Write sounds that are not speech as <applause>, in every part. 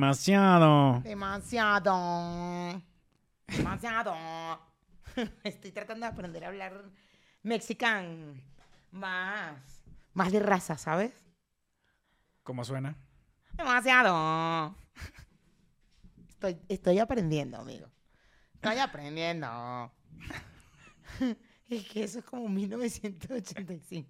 demasiado. Demasiado. Demasiado. <laughs> Estoy tratando de aprender a hablar mexicano más, más de raza, ¿sabes? ¿Cómo suena? Demasiado. Estoy, estoy aprendiendo, amigo. Estoy aprendiendo. <laughs> Es que eso es como 1985.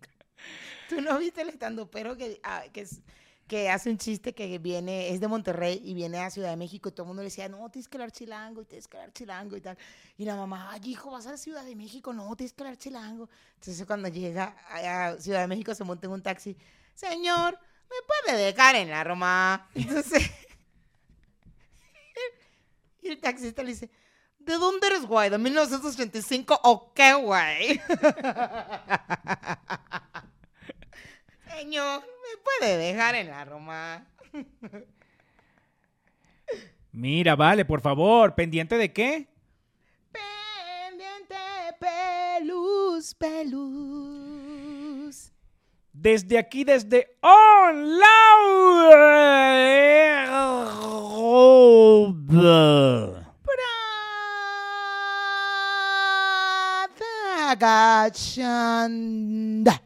¿Tú no viste el estando pero que, ah, que, es- que hace un chiste que viene, es de Monterrey y viene a Ciudad de México y todo el mundo le decía, no, tienes que hablar chilango y tienes que hablar chilango y tal. Y la mamá, ay, hijo, vas a la Ciudad de México, no, tienes que hablar chilango. Entonces cuando llega a Ciudad de México se monta en un taxi, señor, ¿me puede dejar en la Roma? <laughs> Entonces, y el taxista le dice, ¿de dónde eres, güey? ¿De 1985 o qué, güey? <laughs> Señor, ¿me puede dejar en la Roma? Mira, vale, por favor, ¿pendiente de qué? Pendiente, pelus, pelus. Desde aquí, desde On Loud. Prada Gachanda.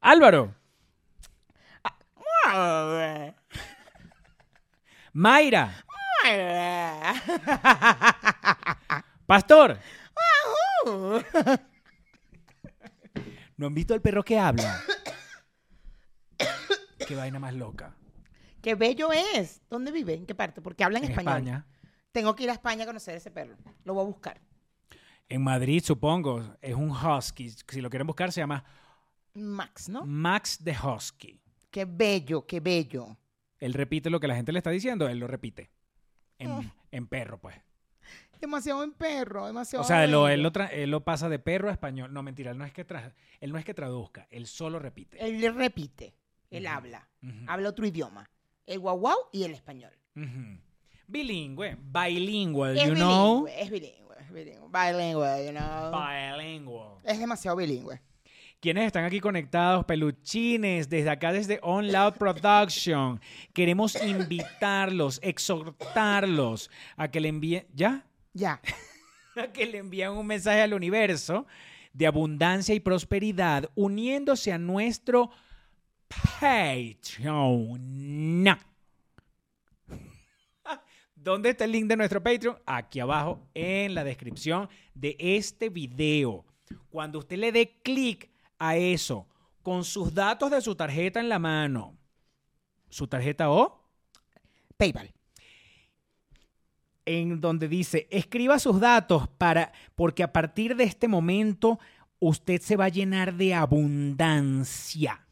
Álvaro, Mayra, Pastor. ¿No han visto al perro que habla? Qué vaina más loca. Qué bello es. ¿Dónde vive? ¿En qué parte? Porque habla en, En español. España. Tengo que ir a España a conocer ese perro. Lo voy a buscar. En Madrid, supongo. Es un husky. Si lo quieren buscar, se llama Max, ¿no? Max the Husky. Qué bello, qué bello. Él repite lo que la gente le está diciendo, él lo repite. En, Oh. en perro, pues. Demasiado buen perro, demasiado O sea, lo- él, lo tra- él lo pasa de perro a español. No, mentira, él no es que, él no es que traduzca, él solo repite. Él le repite, él habla, habla otro idioma, el guau guau y el español. Bilingüe, bilingual, es you know. bilingüe, es bilingüe, bilingüe, bilingüe, you know. Bilingual. Es demasiado bilingüe. Quienes están aquí conectados, peluchines, desde acá, desde On Loud Production, queremos invitarlos, exhortarlos a que le envíen, ¿ya? Ya. <laughs> A que le envíen un mensaje al universo de abundancia y prosperidad uniéndose a nuestro Patreon. ¿Dónde está el link de nuestro Patreon? Aquí abajo en la descripción de este video. Cuando usted le dé clic a eso, con sus datos de su tarjeta en la mano, su tarjeta O, PayPal. en donde dice, escriba sus datos para, porque a partir de este momento usted se va a llenar de abundancia.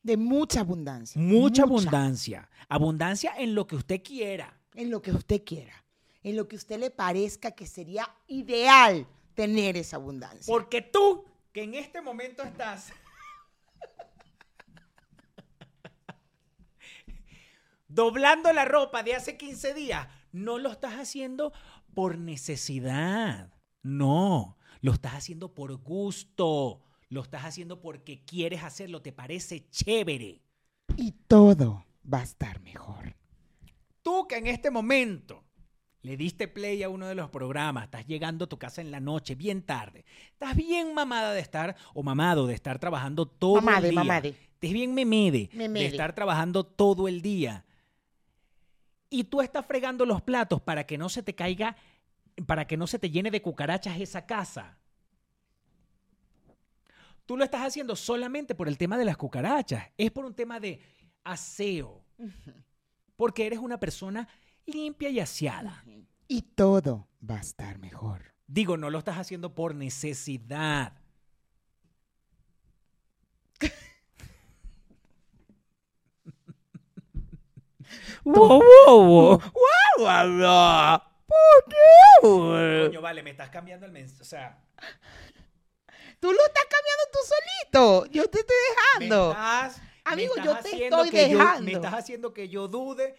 De mucha abundancia. Mucha abundancia. Abundancia en lo que usted quiera. En lo que usted quiera. En lo que a usted le parezca que sería ideal tener esa abundancia. Porque tú, que en este momento estás <laughs> doblando la ropa de hace 15 días, no lo estás haciendo por necesidad. No, lo estás haciendo por gusto. Lo estás haciendo porque quieres hacerlo, te parece chévere. Y todo va a estar mejor. Tú que en este momento le diste play a uno de los programas, estás llegando a tu casa en la noche, bien tarde, estás bien mamada de estar, o mamado de estar trabajando todo Mamade, el día. mamade. Estás bien memede, Memede. de estar trabajando todo el día. Y tú estás fregando los platos para que no se te caiga, para que no se te llene de cucarachas esa casa. Tú lo estás haciendo solamente por el tema de las cucarachas. Es por un tema de aseo. Porque eres una persona limpia y aseada. Y todo va a estar mejor. Digo, no lo estás haciendo por necesidad. <laughs> wow, wow, wow. Coño, vale, me estás cambiando el mensaje. O sea, Tú lo estás cambiando tú solito. Yo te estoy me dejando. estás, Amigo, yo te estoy yo- dejando. me estás haciendo que yo dude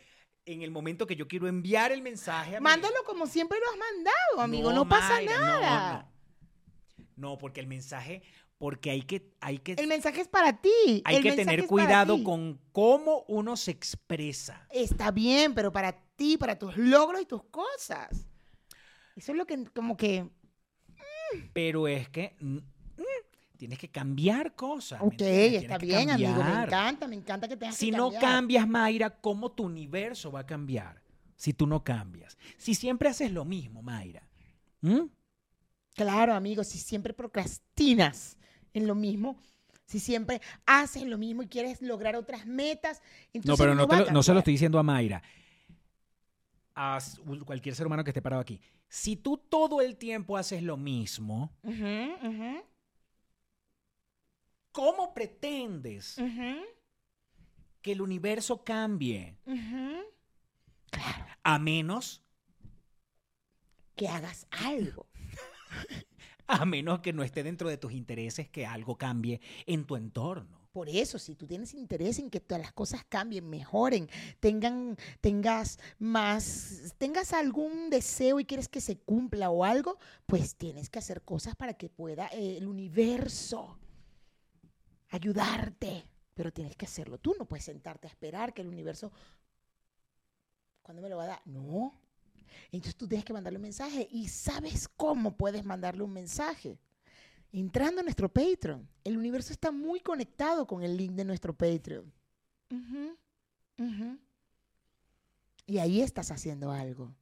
en el momento que yo quiero enviar el mensaje. a mi- Mándalo como siempre lo has mandado, amigo. No, pasa Mayra, nada. No, No, porque el mensaje, porque hay que, hay que, El mensaje es para ti. hay el que tener cuidado con cómo uno se expresa. Está bien, pero para ti, para tus logros y tus cosas. Eso es lo que, como que, Pero es que mm, mm, tienes que cambiar cosas. ¿me ok, está bien, amigo, me encanta, me encanta que tengas Si que no cambiar. cambias, Mayra, ¿cómo tu universo va a cambiar? Si tú no cambias. Si siempre haces lo mismo, Mayra. ¿Mm? Claro, amigo, si siempre procrastinas en lo mismo, si siempre haces lo mismo y quieres lograr otras metas, entonces No, pero no, te lo- no se lo estoy diciendo a Mayra. A cualquier ser humano que esté parado aquí. Si tú todo el tiempo haces lo mismo, Ujú, ujú, ¿cómo pretendes que el universo cambie? Claro, A menos, que hagas algo. <laughs> a menos que no esté dentro de tus intereses que algo cambie en tu entorno. Por eso, si tú tienes interés en que todas las cosas cambien, mejoren, tengan, tengas más, tengas algún deseo y quieres que se cumpla o algo, pues tienes que hacer cosas para que pueda eh, el universo ayudarte. Pero tienes que hacerlo tú, no puedes sentarte a esperar que el universo, ¿cuándo me lo va a dar? No. Entonces tú tienes que mandarle un mensaje y sabes cómo puedes mandarle un mensaje entrando a nuestro Patreon. El universo está muy conectado con el link de nuestro Patreon. Ujú, ujú. Y ahí estás haciendo algo.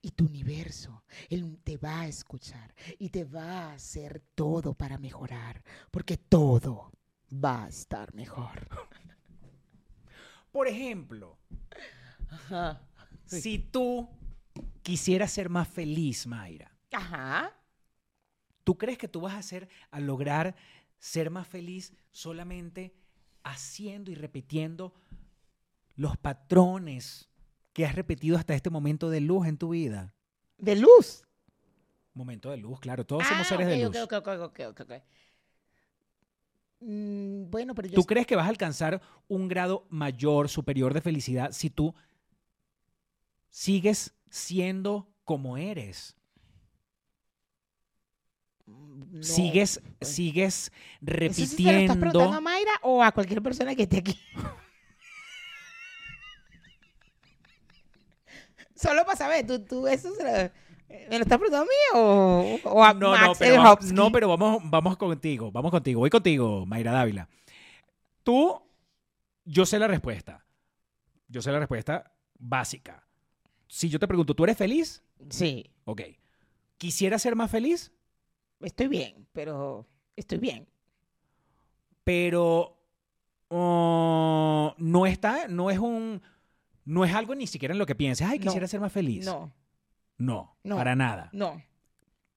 Y tu universo, él te va a escuchar y te va a hacer todo para mejorar, porque todo va a estar mejor. <laughs> Por ejemplo, Ajá. Sí. si tú quisieras ser más feliz, Mayra, Ajá. ¿tú crees que tú vas a hacer, a lograr ser más feliz solamente haciendo y repitiendo los patrones que has repetido hasta este momento de luz en tu vida? De luz. Momento de luz, claro, todos somos Ah, seres de luz. ok, ok, ok, ok, ok. Mm, bueno, pero yo ¿Tú crees que vas a alcanzar un grado mayor, superior de felicidad si tú sigues siendo como eres? No. Sigues, pues. sigues ¿Eso sí se lo estás preguntando a repitiendo. Mayra o a cualquier persona que esté aquí? <laughs> Solo para saber, ¿tú, tú eso se lo, ¿me lo estás preguntando a mí o, o a No, Max no, pero, va- Elhofsky? no, pero vamos, vamos contigo, vamos contigo, voy contigo, Mayra Dávila. Tú, yo sé la respuesta. Yo sé la respuesta básica. Si yo te pregunto, ¿tú eres feliz? Sí, Ok. ¿Quisieras ser más feliz? estoy bien, pero estoy bien. pero oh, no está, no es un, no es algo ni siquiera en lo que pienses. Ay, No. quisiera ser más feliz. No, no, No. para nada. no.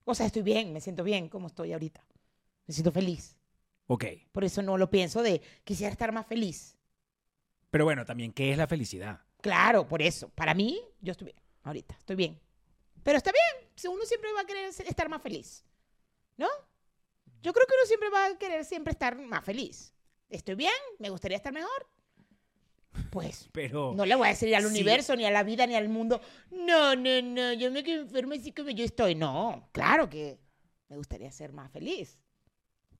O sea, estoy bien, me siento bien como estoy ahorita. Me siento feliz. Ok, Por eso no lo pienso de quisiera estar más feliz. pero bueno, también qué es la felicidad. Claro, por eso. Para mí, yo estoy bien. Ahorita, estoy bien. Pero está bien. Uno siempre va a querer estar más feliz. ¿No? Yo creo que uno siempre va a querer siempre estar más feliz. Estoy bien, me gustaría estar mejor. Pues Pero no le voy a decir al Sí. universo, ni a la vida, ni al mundo, no, no, no, yo me quedo enfermo así como yo estoy. No, claro que me gustaría ser más feliz.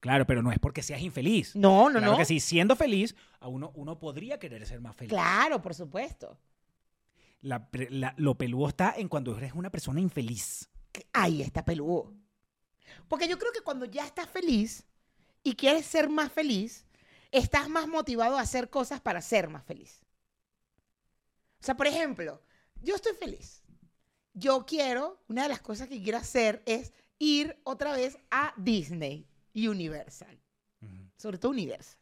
claro, pero no es porque seas infeliz. No, no, claro no. que sí, siendo feliz, a uno, uno podría querer ser más feliz. Claro, por supuesto. La pre- la- lo peludo está en cuando eres una persona infeliz. Ahí está peludo. Porque yo creo que cuando ya estás feliz y quieres ser más feliz, estás más motivado a hacer cosas para ser más feliz. O sea, por ejemplo, yo estoy feliz. Yo quiero, una de las cosas que quiero hacer es ir otra vez a Disney y Universal. Sobre todo Universal,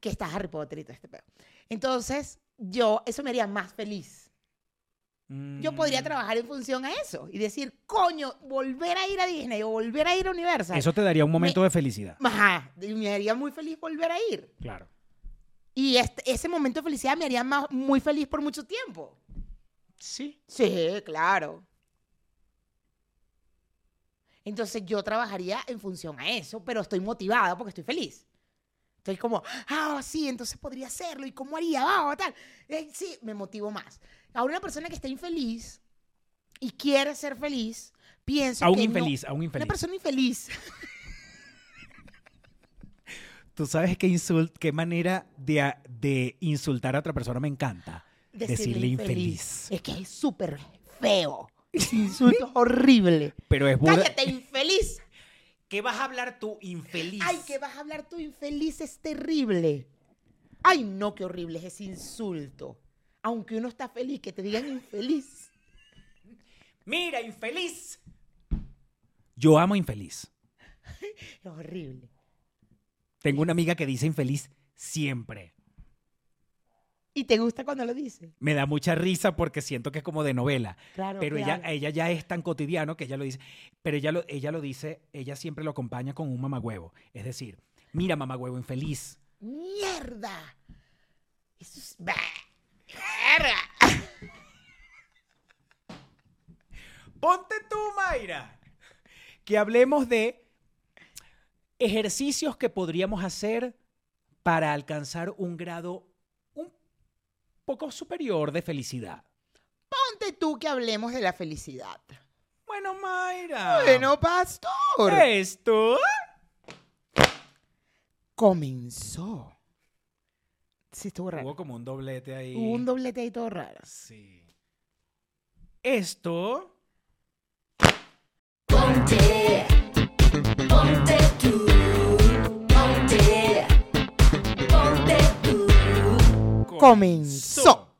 que está Harry Potter y todo este pedo. Entonces, yo, eso me haría más feliz. Yo podría Mm. trabajar en función a eso y decir, coño, volver a ir a Disney o volver a ir a Universal. Eso te daría un momento de felicidad. Ajá, me haría muy feliz volver a ir. Claro. Y este- ese momento de felicidad me haría más, muy feliz por mucho tiempo. Sí. Sí, claro. Entonces yo trabajaría en función a eso, pero estoy motivada porque estoy feliz. Estoy como, ah, sí, entonces podría hacerlo. ¿Y cómo haría? Ah, tal. Eh, sí, me motivo más. Ahora una persona que está infeliz y quiere ser feliz, pienso A un que no- infeliz, a un Una infeliz. persona infeliz. <laughs> tú sabes qué, insult, qué manera de, a- de insultar a otra persona me encanta. Decirle infeliz. Es que es súper feo. Ese insulto es <laughs> horrible. Pero es burda- ¡Cállate, infeliz! <laughs> ¿Qué vas a hablar tú, infeliz? Ay, que vas a hablar tú infeliz, es terrible. Ay, no, qué horrible es ese insulto. Aunque uno está feliz, que te digan infeliz. Mira, infeliz. Yo amo infeliz. Es <laughs> horrible. Tengo una amiga que dice infeliz siempre. ¿Y te gusta cuando lo dice? Me da mucha risa porque siento que es como de novela. Claro. Pero ella, claro. ella ya es tan cotidiano que ella lo dice. Pero ella lo, ella lo dice, ella siempre lo acompaña con un mamagüevo. Es decir, mira, mamagüevo infeliz. ¡Mierda! Eso es... Ponte tú, Mayra. Que hablemos de ejercicios que podríamos hacer para alcanzar un grado un poco superior de felicidad. Ponte tú que hablemos de la felicidad. Bueno, Mayra. Bueno, pastor. Esto. Comenzó. Sí, estuvo raro. Hubo como un doblete ahí. Hubo un doblete ahí todo raro. Sí. Esto. Ponte, ponte tú, ponte, ponte tú. Comenzó.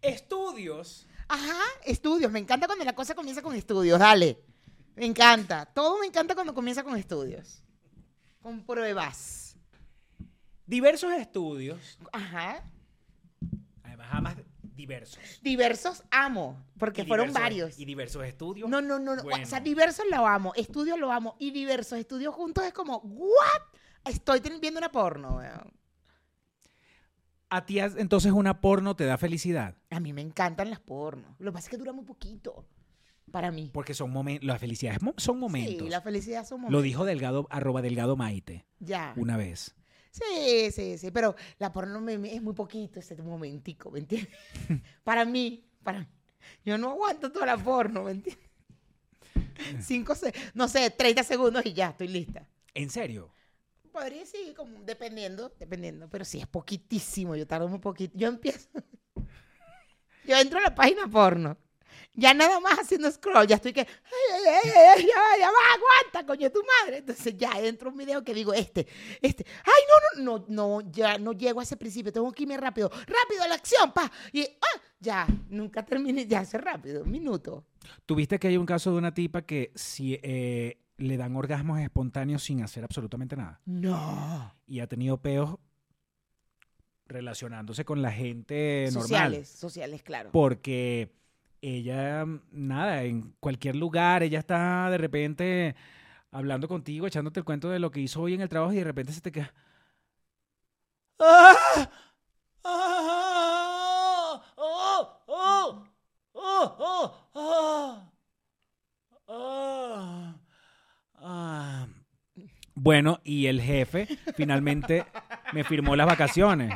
Estudios. Ajá, estudios. Me encanta cuando la cosa comienza con estudios. Dale. Me encanta. Todo me encanta cuando comienza con estudios. Con pruebas. Diversos estudios. Ajá. Además, amas diversos. Diversos amo. Porque Y fueron diversos- varios. Y diversos estudios. No, no, no. no. Bueno. O sea, diversos lo amo. Estudios lo amo. Y diversos estudios juntos es como, ¿what? Estoy viendo una porno, weón. A ti entonces una porno te da felicidad. A mí me encantan las pornos. Lo que pasa es que dura muy poquito. Para mí. Porque son momentos. Las felicidades son momentos. Sí, la felicidad son Lo momentos. dijo Delgado, arroba Delgado Maite, Ya. una vez. Sí, sí, sí. Pero la porno me- me- es muy poquito ese momentico, ¿me entiendes? <laughs> para mí, para mí. Yo no aguanto toda la porno, ¿me entiendes? <laughs> Cinco, se- no sé, 30 segundos y ya, estoy lista. ¿En serio? Podría sí, como dependiendo, dependiendo, pero sí es poquitísimo, yo tardo muy poquito. Yo empiezo, <laughs> yo entro a la página porno, ya nada más haciendo scroll, ya estoy que, ay, ay, ay, ya, ya va, aguanta, coño, tu madre. Entonces ya entro un video que digo, este, este, ay, no, no, no, no, ya no llego a ese principio, tengo que irme rápido, rápido a la acción, pa, y, ah, ya, nunca terminé, ya hace rápido, un minuto. ¿Tuviste que hay un caso de una tipa que si eh, le dan orgasmos espontáneos sin hacer absolutamente nada? No. Y ha tenido peos relacionándose con la gente normal. Sociales, sociales, claro. Porque ella, nada, en cualquier lugar, ella está de repente hablando contigo, echándote el cuento de lo que hizo hoy en el trabajo y de repente se te queda. ¡Ah! ¡Ah! ¡Oh! ¡Oh! ¡Oh! ¡Oh! ¡Ah! ¡Ah! Ah. Bueno, y el jefe finalmente me firmó las vacaciones.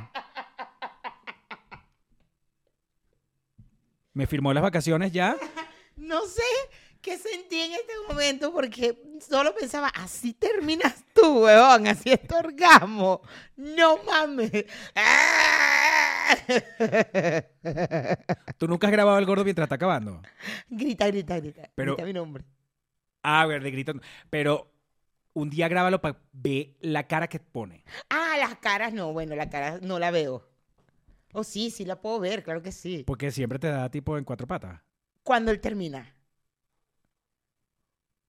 Me firmó las vacaciones ya. <laughs> No sé qué sentí en este momento porque solo pensaba, así terminas tú, weón, así es tu orgasmo. No mames. <laughs> ¿Tú nunca has grabado el gordo mientras está acabando? grita, grita, grita. Pero- grita mi nombre. Ah, verde, gritando. Pero un día grábalo para ver la cara que pone. Ah, las caras no, bueno, la cara no la veo. Oh, sí, sí la puedo ver, claro que sí. Porque siempre te da tipo en cuatro patas. Cuando él termina.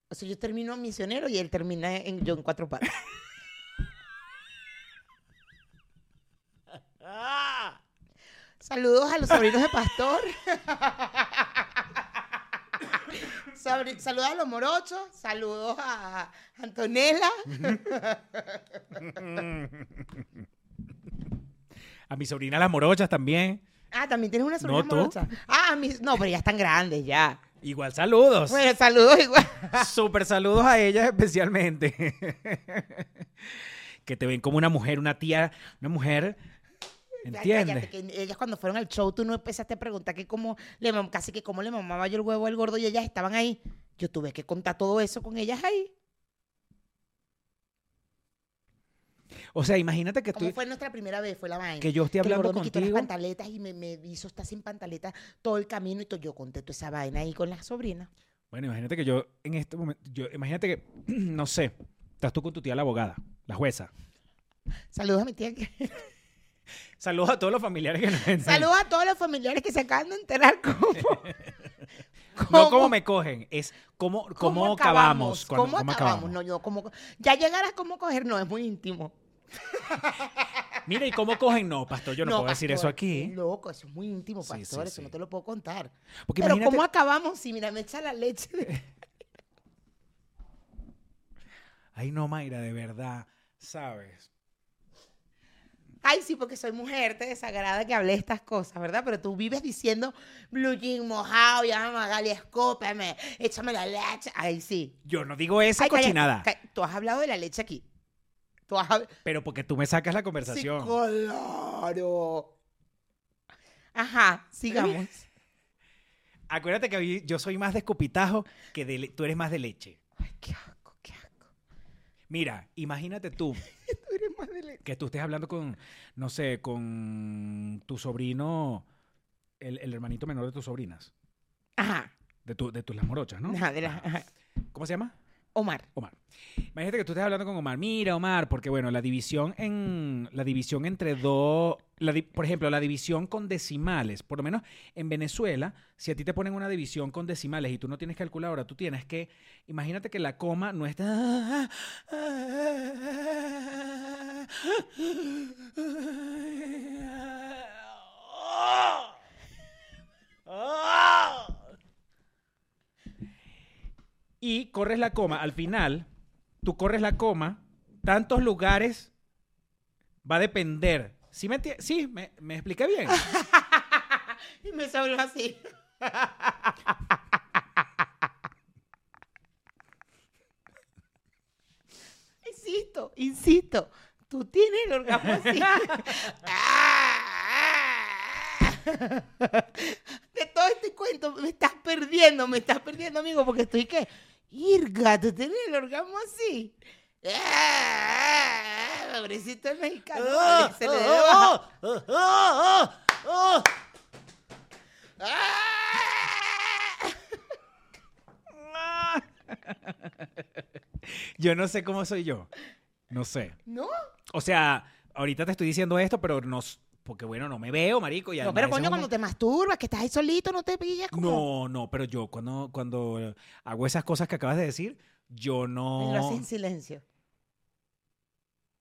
O sea, yo termino misionero y él termina en, yo en cuatro patas. <laughs> Saludos a los sobrinos de Pastor. Saludos a los morochos. Saludos a Antonella. <laughs> A mi sobrina las morochas también. Ah, también tienes una sobrina No, morocha. Ah, mis, no, pero ya están grandes ya. Igual saludos. Bueno, saludos igual. <laughs> Súper saludos a ellas especialmente. <laughs> que te ven como una mujer, una tía, una mujer. ¿Entiendes? Que ellas cuando fueron al show, tú no empezaste a preguntar que cómo le casi que cómo le mamaba yo el huevo al gordo y ellas estaban ahí. Yo tuve que contar todo eso con ellas ahí. O sea, imagínate que ¿Cómo tú... fue nuestra primera vez? Fue la vaina. Que yo estoy hablando gordo me quitó las contigo. pantaletas y me, me hizo estar sin pantaletas todo el camino y todo. Yo conté toda esa vaina ahí con la sobrina. Bueno, imagínate que yo en este momento, yo, imagínate que, <clears throat> no sé, estás tú con tu tía la abogada, la jueza. Saludos a mi tía. que- <laughs> Saludos a todos los familiares que nos <laughs> ven. Saludos a todos los familiares que se acaban de enterar cómo. <laughs> No cómo me cogen, es cómo, cómo, acabamos. cuando- ¿Cómo, cómo acabamos? No, yo como ya llegarás cómo coger, no, es muy íntimo. Mira, ¿y cómo cogen? No, pastor, yo no, puedo decir eso aquí. Loco, eso es muy íntimo, pastor, sí, eso sí. no te lo puedo contar. Porque Pero imagínate, ¿cómo acabamos? Si mira, me echa la leche. de- <laughs> ay no, Mayra, de verdad, ¿sabes? Ay, sí, porque soy mujer, te desagrada que hable estas cosas, ¿verdad? Pero tú vives diciendo blue jean mojado, ya Magali, escópeme, échame la leche. Ay, sí. Yo no digo esa Ay, calla, cochinada, Tú has hablado de la leche aquí. Tú pero porque tú me sacas la Sí, conversación. claro. Ajá, sigamos. <laughs> Acuérdate que yo soy más de escupitajo que de tú eres más de leche. Ay, qué asco, qué asco. Mira, imagínate tú <laughs> Tú eres más de leche. que tú estés hablando con, no sé, con tu sobrino, el, el hermanito menor de tus sobrinas, Ajá. de, tu, de tus las morochas, ¿no? Ajá, de la- ajá. ¿Cómo se llama? Omar. Omar. Imagínate que tú estés hablando con Omar. Mira, Omar, porque bueno, la división en la división entre dos, la di- por ejemplo, la división con decimales, por lo menos en Venezuela, si a ti te ponen una división con decimales y tú no tienes calculadora, tú tienes que, imagínate que la coma no está <laughs> y corres la coma. Al final, tú corres la coma, tantos lugares va a depender. ¿Sí me, enti- sí, me, me expliqué bien? <laughs> Y me salió así. <laughs> insisto, insisto. Tú tienes el orgasmo así. <laughs> <laughs> De todo este cuento me estás perdiendo, me estás perdiendo, amigo, porque estoy que. Irga, tú tienes el orgasmo así. Pobrecito el mexicano. se le debe bajar. Yo no sé cómo soy yo. No sé. ¿No? O sea, ahorita te estoy diciendo esto, pero no... Porque bueno, no me veo, marico. Y No, pero coño, cuando te masturbas, que estás ahí solito, no te pillas como. No, no, pero yo cuando, cuando hago esas cosas que acabas de decir, yo no... Lo haces en silencio.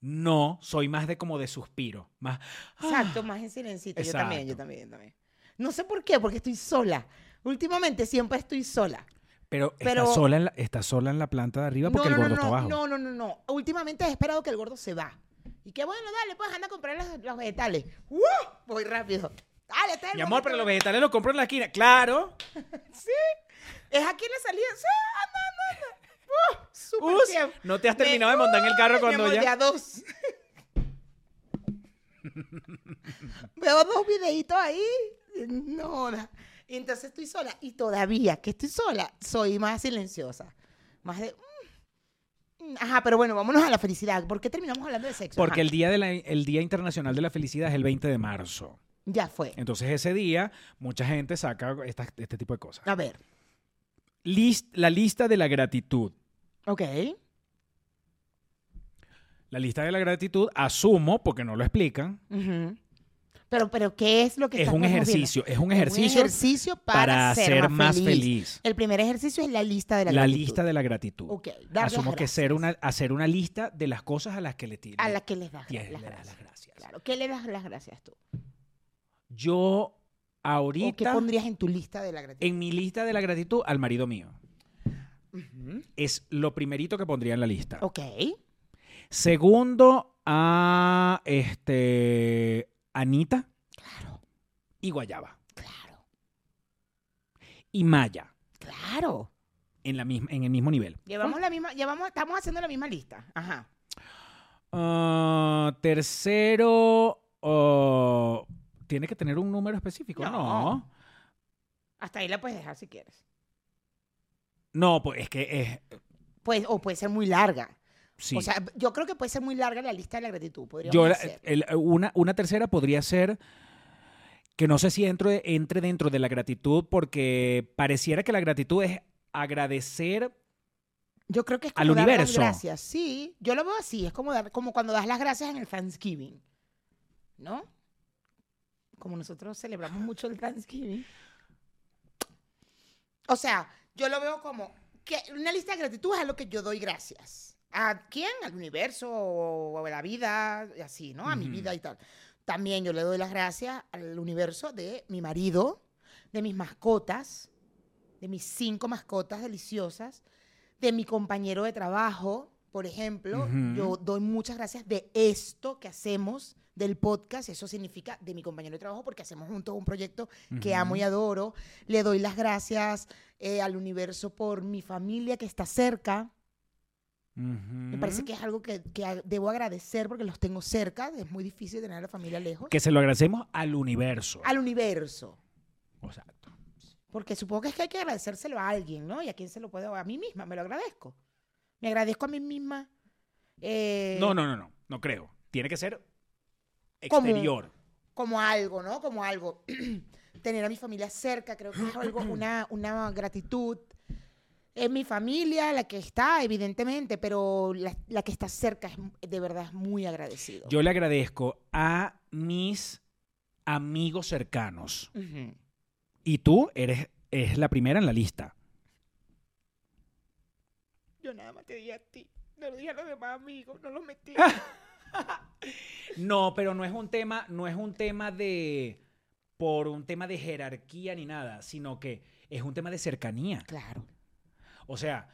No, soy más de como de suspiro. Más... Exacto, más en silencio. Yo también, yo también, yo también. No sé por qué, porque estoy sola. Últimamente siempre estoy sola. Pero, Pero- está, sola en la, está sola en la planta de arriba porque no, el gordo no, está no, abajo. no, no, no, no. Últimamente he esperado que el gordo se va. Y que bueno, dale, pues anda a comprar los, los vegetales. ¡Uh! Voy rápido. Dale, Mi amor, pero los vegetales los compro en la esquina. Claro. <laughs> Es aquí la salida. Sí, anda, anda, anda. ¡Uh! Us, no te has Me- terminado de montar en el carro cuando ya... ya dos. <laughs> Veo dos videitos ahí. No, na- entonces estoy sola. Y todavía que estoy sola, soy más silenciosa. Más de. Mm, Ajá, pero bueno, vámonos a la felicidad. ¿Por qué terminamos hablando de sexo? Porque Ajá, el día, de la- el día Internacional de la Felicidad es el 20 de marzo. Ya fue. Entonces ese día mucha gente saca esta- este tipo de cosas. A ver. Lis- la lista de la gratitud. Ok. La lista de la gratitud, asumo, porque no lo explican, Ujú. Pero, pero, ¿qué es lo que es un viendo? ejercicio, es un ejercicio, ejercicio para, para ser más feliz. El primer ejercicio es la lista de la, La, gratitud. lista de la gratitud. Ok, las Asumo que ser una, hacer una lista de las cosas a las que le tiene. A la que les das las le das gracias. las gracias. Claro. ¿Qué le das las gracias tú? Yo ¿O qué ahorita, pondrías en tu lista de la gratitud? en mi lista de la gratitud, al marido mío. Es lo primerito que pondría en la lista. Ok. Segundo, a este Anita Claro, y Guayaba. claro, Y Maya, claro. en, la misma, en el mismo nivel. Llevamos la misma, llevamos, estamos haciendo la misma lista. Ajá. Ah, tercero, oh, tiene que tener un número específico, ¿no? No. No, Hasta ahí la puedes dejar si quieres. pues es que es, Pues, o puede ser muy larga. Sí. O sea, yo creo que puede ser muy larga la lista de la gratitud. Yo, el- una, una tercera podría ser que no sé si entro, entre dentro de la gratitud porque pareciera que la gratitud es agradecer Yo creo que es al como dar las universo. gracias. Sí, yo lo veo así. Es como, dar, como cuando das las gracias en el Thanksgiving. ¿No? Como nosotros celebramos mucho el Thanksgiving. O sea, yo lo veo como que una lista de gratitud es a lo que yo doy gracias. ¿A quién? Al universo o a la vida, y así, ¿no? A mi vida y tal. También yo le doy las gracias al universo de mi marido, de mis mascotas, de mis cinco mascotas deliciosas, de mi compañero de trabajo, por ejemplo. Yo doy muchas gracias de esto que hacemos del podcast. Eso significa de mi compañero de trabajo porque hacemos juntos un proyecto que amo y adoro. Le doy las gracias eh, al universo por mi familia que está cerca. Me parece que es algo que, que debo agradecer porque los tengo cerca. Es muy difícil tener a la familia lejos. que se lo agradecemos al universo. Al universo. Exacto. Porque supongo que es que hay que agradecérselo a alguien, ¿no? ¿Y a quién se lo puedo? A mí misma, me lo agradezco. Me agradezco a mí misma. eh, No, no, no, no, no creo. Tiene que ser Como- exterior. Como algo, ¿no? Como algo. <clears throat> Tener a mi familia cerca, creo que es algo, <clears throat> una, una gratitud. Es mi familia la que está, evidentemente, pero la, la que está cerca es, de verdad es muy agradecido. Yo le agradezco a mis amigos cercanos. Y tú eres es la primera en la lista. Yo nada más te di a ti. No lo dije a los demás amigos, no los metí. <laughs> No, pero no es un tema, no es un tema de por un tema de jerarquía ni nada, sino que es un tema de cercanía. claro. O sea,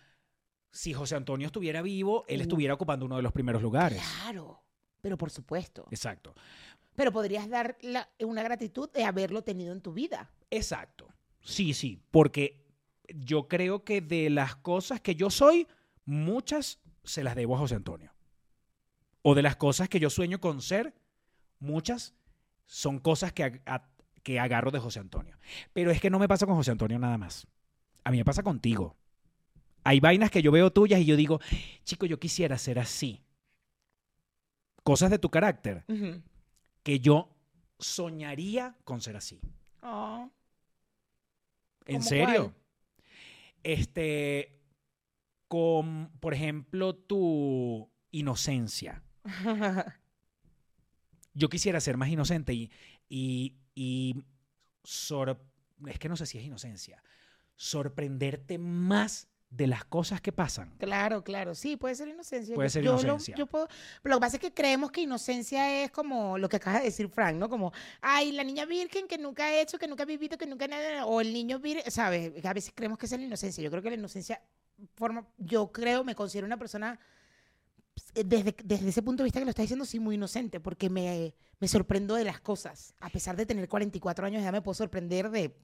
si José Antonio estuviera vivo, él estuviera ocupando uno de los primeros lugares. Claro. Pero por supuesto. Exacto. Pero podrías dar la- una gratitud de haberlo tenido en tu vida. Exacto. Sí, sí, porque yo creo que de las cosas que yo soy, muchas se las debo a José Antonio. O de las cosas que yo sueño con ser, muchas son cosas que, a- que agarro de José Antonio. Pero es que no me pasa con José Antonio nada más. A mí me pasa contigo. Hay vainas que yo veo tuyas y yo digo, chico, yo quisiera ser así. Cosas de tu carácter que yo soñaría con ser así. Oh. ¿En ¿Cómo serio? cuál? Este, con, por ejemplo, tu inocencia. <laughs> Yo quisiera ser más inocente y, y, y sor- es que no sé si es inocencia, sorprenderte más de las cosas que pasan. Claro, claro. Sí, puede ser inocencia. Puede ser yo lo- inocencia. yo puedo- pero lo que pasa es que creemos que inocencia es como lo que acaba de decir Frank, ¿no? Como, ay, la niña virgen que nunca ha hecho, que nunca ha vivido, que nunca nada, o el niño virgen, ¿sabes? A veces creemos que es la inocencia. Yo creo que la inocencia forma, yo creo, me considero una persona, eh, desde, desde ese punto de vista que lo estás diciendo, sí, muy inocente, porque me, me sorprendo de las cosas. A pesar de tener 44 años, ya me puedo sorprender de...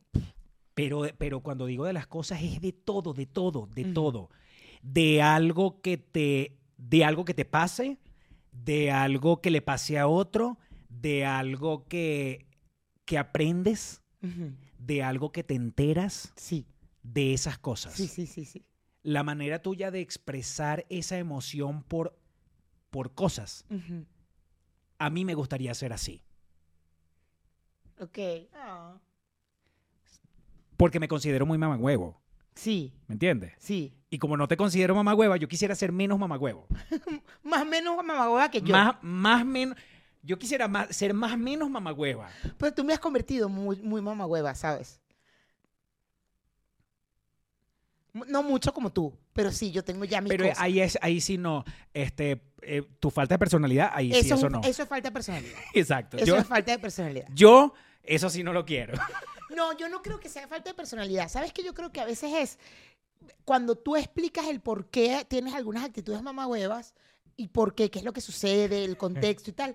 Pero, pero cuando digo de las cosas es de todo, de todo, de todo. De algo que te, de algo que te pase, de algo que le pase a otro, de algo que, que aprendes, de algo que te enteras, Sí, de esas cosas. sí, sí, sí, sí. La manera tuya de expresar esa emoción por, por cosas, a mí me gustaría ser así. Ok. Porque me considero muy mamagüevo, Sí, ¿me entiendes? sí. Y como no te considero mamagüeva, yo quisiera ser menos mamagüevo. <laughs> Más menos mamagüeva que yo. Más, más menos. Yo quisiera más, ser más menos mamagüeva. Pero tú me has convertido muy, muy mamagüeva, ¿sabes? No mucho como tú, pero sí, yo tengo ya mis Pero cosas. ahí, es, ahí sí no. Este, eh, tu falta de personalidad, ahí sí, eso, es no. eso es falta de personalidad. <laughs> Exacto. Eso Yo, es falta de personalidad. yo, eso sí no lo quiero. <laughs> No, yo no creo que sea falta de personalidad. ¿Sabes que Yo creo que a veces es cuando tú explicas el por qué tienes algunas actitudes mamagüevas y por qué, qué es lo que sucede, el contexto y tal.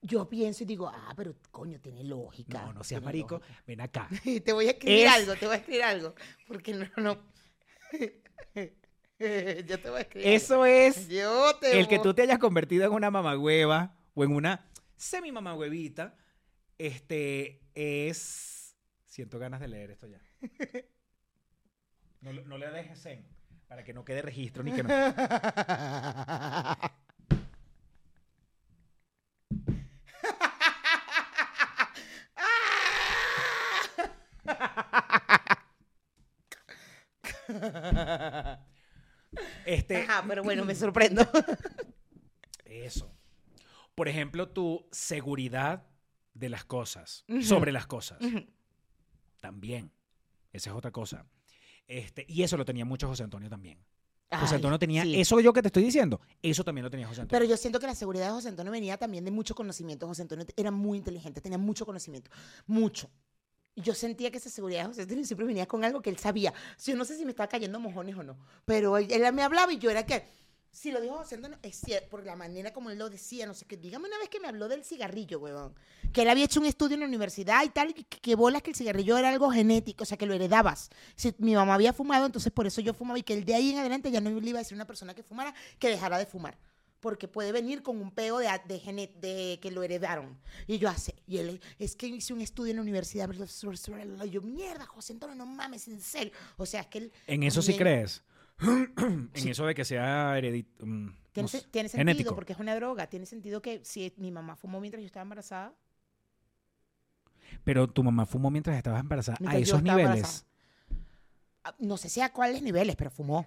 Yo pienso y digo, ah, pero coño, tiene lógica. No, no seas marico. lógica. Ven acá. <laughs> te voy a escribir Es- algo, te voy a escribir algo. Porque no, no. <laughs> Yo te voy a escribir. Eso es. Yo te el que tú te hayas convertido en una mamagüeva o en una semi mamagüevita. Este es. Siento ganas de leer esto ya. No, le dejes zen. Para que no quede registro ni que no. Este, Ajá, pero bueno, me sorprendo. Eso. Por ejemplo, tu seguridad de las cosas, sobre las cosas. También. Esa es otra cosa. Este, y eso lo tenía mucho José Antonio también. José Ay, Antonio tenía sí. eso yo que te estoy diciendo, eso también lo tenía José Antonio. Pero yo siento que la seguridad de José Antonio venía también de mucho conocimiento. José Antonio era muy inteligente, tenía mucho conocimiento, mucho. Y yo sentía que esa seguridad de José Antonio siempre venía con algo que él sabía. Yo no sé si me estaba cayendo mojones o no, pero él, él me hablaba y yo era que, si lo dijo José Antonio, es cierto, por la manera como él lo decía, no sé qué. Dígame una vez que me habló del cigarrillo, huevón. Que él había hecho un estudio en la universidad y tal, y que, que bolas que el cigarrillo era algo genético, o sea, que lo heredabas. Si mi mamá había fumado, entonces por eso yo fumaba y que el de ahí en adelante ya no le iba a decir a una persona que fumara que dejara de fumar. Porque puede venir con un peo de, de, gene- de que lo heredaron. Y yo hace. Y él, es que hice un estudio en la universidad. Y yo, mierda, José Antonio, no mames, en serio. O sea, es que él. ¿En eso sí crees? <clears throat> en eso de que sea heredit mm, Tiene, no sé, se- tiene sentido, genético. porque es una droga. Tiene sentido que si mi mamá fumó mientras yo estaba embarazada. Pero tu mamá fumó mientras estabas embarazada. Mientras a esos niveles. embarazada. ah, No sé si a cuáles niveles, pero fumó.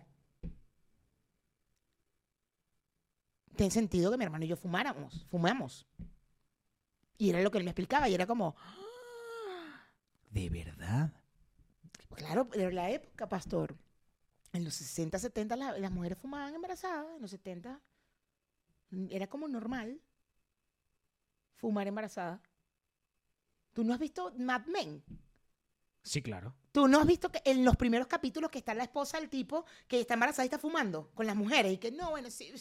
Tiene sentido que mi hermano y yo fumáramos, fumamos. Y era lo que él me explicaba, y era como, ¿De verdad? claro, pero en la época, pastor, en los 60, 70 la- las mujeres fumaban embarazadas, en los 70 mm, era como normal fumar embarazada. ¿Tú no has visto Mad Men? Sí, claro. ¿Tú no has visto que en los primeros capítulos que está la esposa del tipo que está embarazada y está fumando con las mujeres? Y que no, bueno, sí,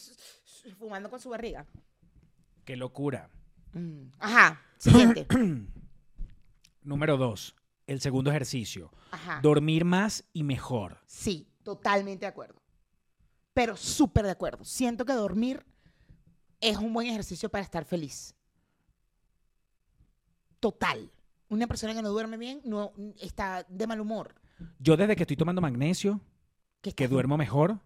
fumando con su barriga. Qué locura. Mm. Ajá, siguiente. <clears throat> Número dos. El segundo ejercicio. Ajá. Dormir más y mejor. Sí, totalmente de acuerdo. Pero súper de acuerdo. Siento que dormir es un buen ejercicio para estar feliz. Total. Una persona que no duerme bien no está de mal humor. Yo desde que estoy tomando magnesio, Que, duermo mejor,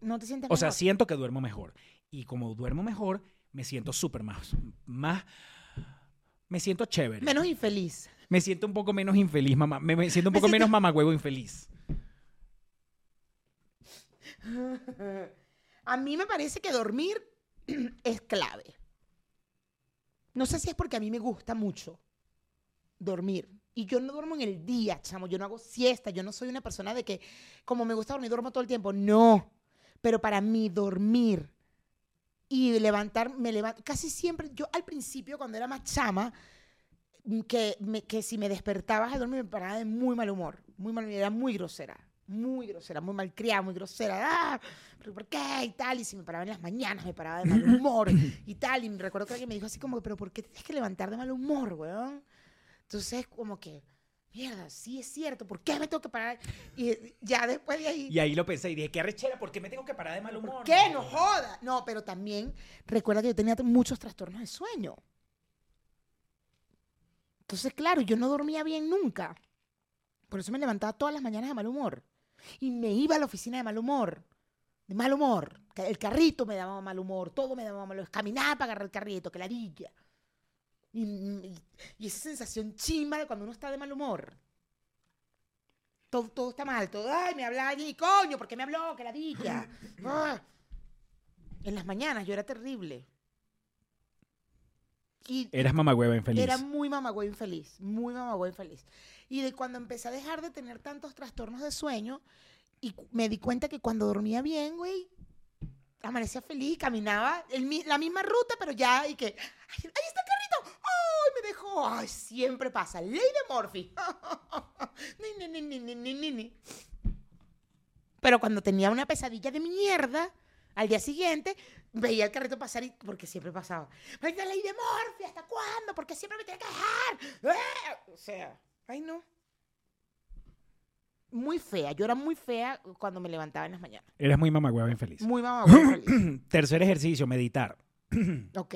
No te sientes o sea, siento que duermo mejor. Y como duermo mejor, me siento súper más, más, me siento chévere. Menos infeliz. Me siento un poco menos infeliz, mamá. Me, me siento un poco menos mamagüevo infeliz. <laughs> A mí me parece que dormir <clears throat> es clave. No sé si es porque a mí me gusta mucho dormir. Y yo no duermo en el día, chamo. Yo no hago siesta. Yo no soy una persona de que, como me gusta dormir, duermo todo el tiempo. No. Pero para mí, dormir y levantar, me levanto. Casi siempre, yo al principio, cuando era más chama, que, que si me despertabas al dormir, me paraba de muy mal humor. Muy mal Era muy grosera. Muy grosera, muy malcriada, muy grosera. ¡Ah! ¿Pero por qué? Y tal. Y si me paraba en las mañanas, me paraba de mal humor. y tal. Y me recuerdo que alguien me dijo así como, ¿pero por qué te tienes que levantar de mal humor, weón? Entonces, como que, mierda, sí es cierto. ¿Por qué me tengo que parar? Y ya después de ahí. Y ahí lo pensé y dije, qué arrechera, ¿por qué me tengo que parar de mal humor? ¿Por qué? No joda. No, pero también recuerda que yo tenía muchos trastornos de sueño. Entonces, claro, yo no dormía bien nunca. Por eso me levantaba todas las mañanas de mal humor. Y me iba a la oficina de mal humor. De mal humor. El carrito me daba mal humor. Todo me daba mal humor. Caminaba para agarrar el carrito, que ladilla. Y, y- y esa sensación chimba de cuando uno está de mal humor. Todo, todo está mal. Todo, ay, me hablaba allí, coño, ¿por qué me habló? Que ladilla. <laughs> Ah. En las mañanas yo era terrible. Y Eras mamagüeva infeliz. era muy mamagüey infeliz, muy mamagüey infeliz. Y de cuando empecé a dejar de tener tantos trastornos de sueño, y me di cuenta que cuando dormía bien, güey, amanecía feliz, caminaba el la misma ruta, pero ya, y que, ¡ay, ahí está el carrito! ¡Ay, me dejó! ¡Ay, siempre pasa! Ley de Murphy. <laughs> Ni, ni, ni, ni, ni, ni, ni. Pero cuando tenía una pesadilla de mierda, al día siguiente, veía el carrito pasar y, porque siempre pasaba. ¡Maldita ley de Murphy! ¿Hasta cuándo? Porque siempre me tiene que dejar. ¡Ah! O sea, ay no. Muy fea. Yo era muy fea cuando me levantaba en las mañanas. Eras muy mamagüeva infeliz. Muy mamá, muy feliz. <clears throat> Tercer ejercicio, meditar. <clears throat> Ok.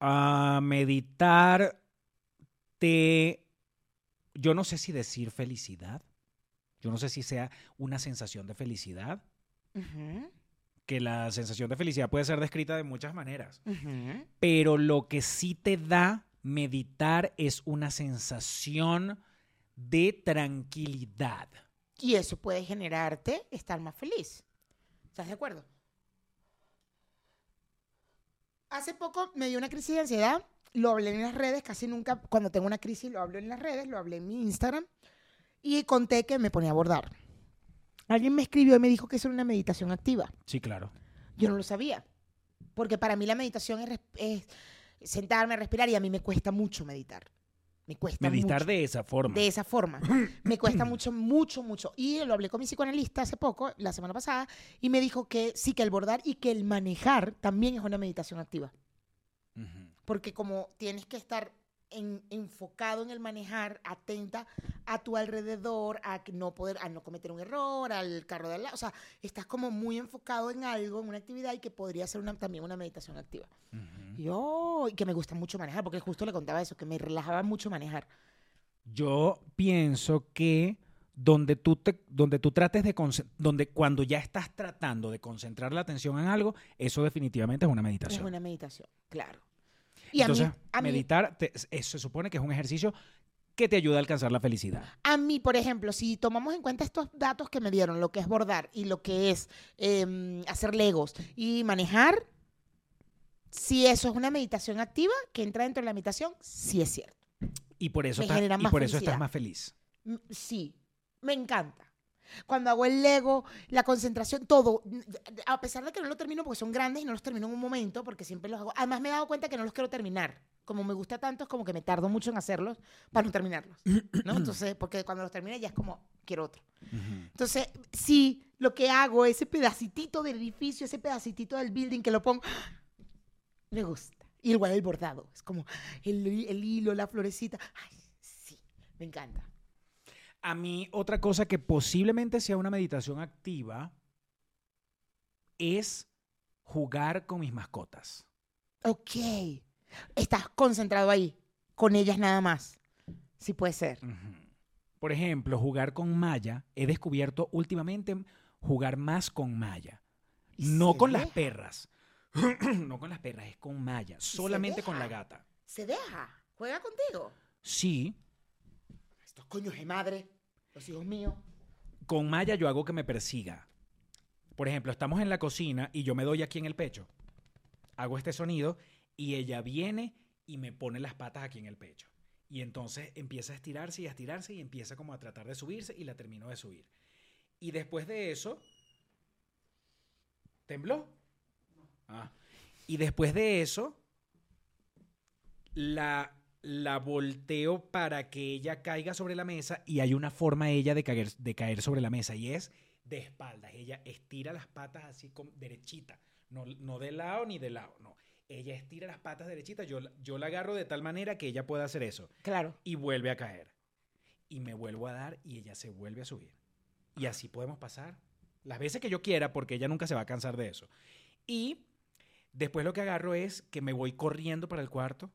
Ah, meditar te... Yo no sé si decir felicidad. Yo no sé si sea una sensación de felicidad, Que la sensación de felicidad puede ser descrita de muchas maneras. Pero lo que sí te da meditar es una sensación de tranquilidad. Y eso puede generarte estar más feliz. ¿Estás de acuerdo? Hace poco me dio una crisis de ansiedad. Lo hablé en las redes, casi nunca, cuando tengo una crisis, lo hablo en las redes, lo hablé en mi Instagram. Y conté que me ponía a bordar. Alguien me escribió y me dijo que eso era una meditación activa. Sí, claro. Yo no lo sabía. Porque para mí la meditación es, sentarme, respirar, y a mí me cuesta mucho meditar. Me cuesta Meditar mucho de esa forma. de esa forma. Me cuesta mucho, mucho, mucho. Y lo hablé con mi psicoanalista hace poco, la semana pasada, y me dijo que sí, que el bordar y que el manejar también es una meditación activa. Porque como tienes que estar en- enfocado en el manejar, atenta a tu alrededor, a no poder, a no cometer un error, al carro de al lado. O sea, estás como muy enfocado en algo, en una actividad, y que podría ser una- también una meditación activa. Ujú. Y yo, y que me gusta mucho manejar, porque justo le contaba eso, que me relajaba mucho manejar. Yo pienso que donde tú, te, donde tú trates de... Donde cuando ya estás tratando de concentrar la atención en algo, eso definitivamente es una meditación. Es una meditación, claro. Y a mí, a mí, meditar te- es- se supone que es un ejercicio que te ayuda a alcanzar la felicidad. a mí, por ejemplo, si tomamos en cuenta estos datos que me dieron, lo que es bordar y lo que es em, hacer legos y manejar, si eso es una meditación activa que entra dentro de la meditación, sí es cierto. Y por eso, Me y más por eso estás más feliz. Mm, Sí, me encanta. Cuando hago el Lego, la concentración, todo, a pesar de que no lo termino porque son grandes y no los termino en un momento, porque siempre los hago. Además, me he dado cuenta que no los quiero terminar. Como me gusta tanto, es como que me tardo mucho en hacerlos para no terminarlos. ¿no? <clears throat> Entonces, porque cuando los termine ya es como, quiero otro. Entonces, sí, lo que hago, ese pedacitito del edificio, ese pedacitito del building que lo pongo, me gusta. Y igual el bordado, es como el, el hilo, la florecita. Ay, sí, me encanta. A mí, otra cosa que posiblemente sea una meditación activa es jugar con mis mascotas. Ok. Estás concentrado ahí, con ellas nada más. Sí puede ser. Por ejemplo, jugar con Maya. He descubierto últimamente jugar más con Maya. ¿Y No con las perras. <clears throat> no con las perras, es con Maya. Solamente con la gata. Se deja, juega contigo. Sí, Estos coños de madre, los hijos míos. con Maya yo hago que me persiga. Por ejemplo, estamos en la cocina y yo me doy aquí en el pecho. Hago este sonido y ella viene y me pone las patas aquí en el pecho. Y entonces empieza a estirarse y a estirarse y empieza como a tratar de subirse y la termino de subir. Y después de eso... ¿Tembló? Ah. Y después de eso, la, la volteo para que ella caiga sobre la mesa y hay una forma ella de caer, de caer sobre la mesa y es de espaldas. Ella estira las patas así como derechita, no, no de lado ni de lado, no. Ella estira las patas derechitas, yo, yo la agarro de tal manera que ella pueda hacer eso Claro. y vuelve a caer. Y me vuelvo a dar y ella se vuelve a subir. Y así podemos pasar las veces que yo quiera porque ella nunca se va a cansar de eso. Y después lo que agarro es que me voy corriendo para el cuarto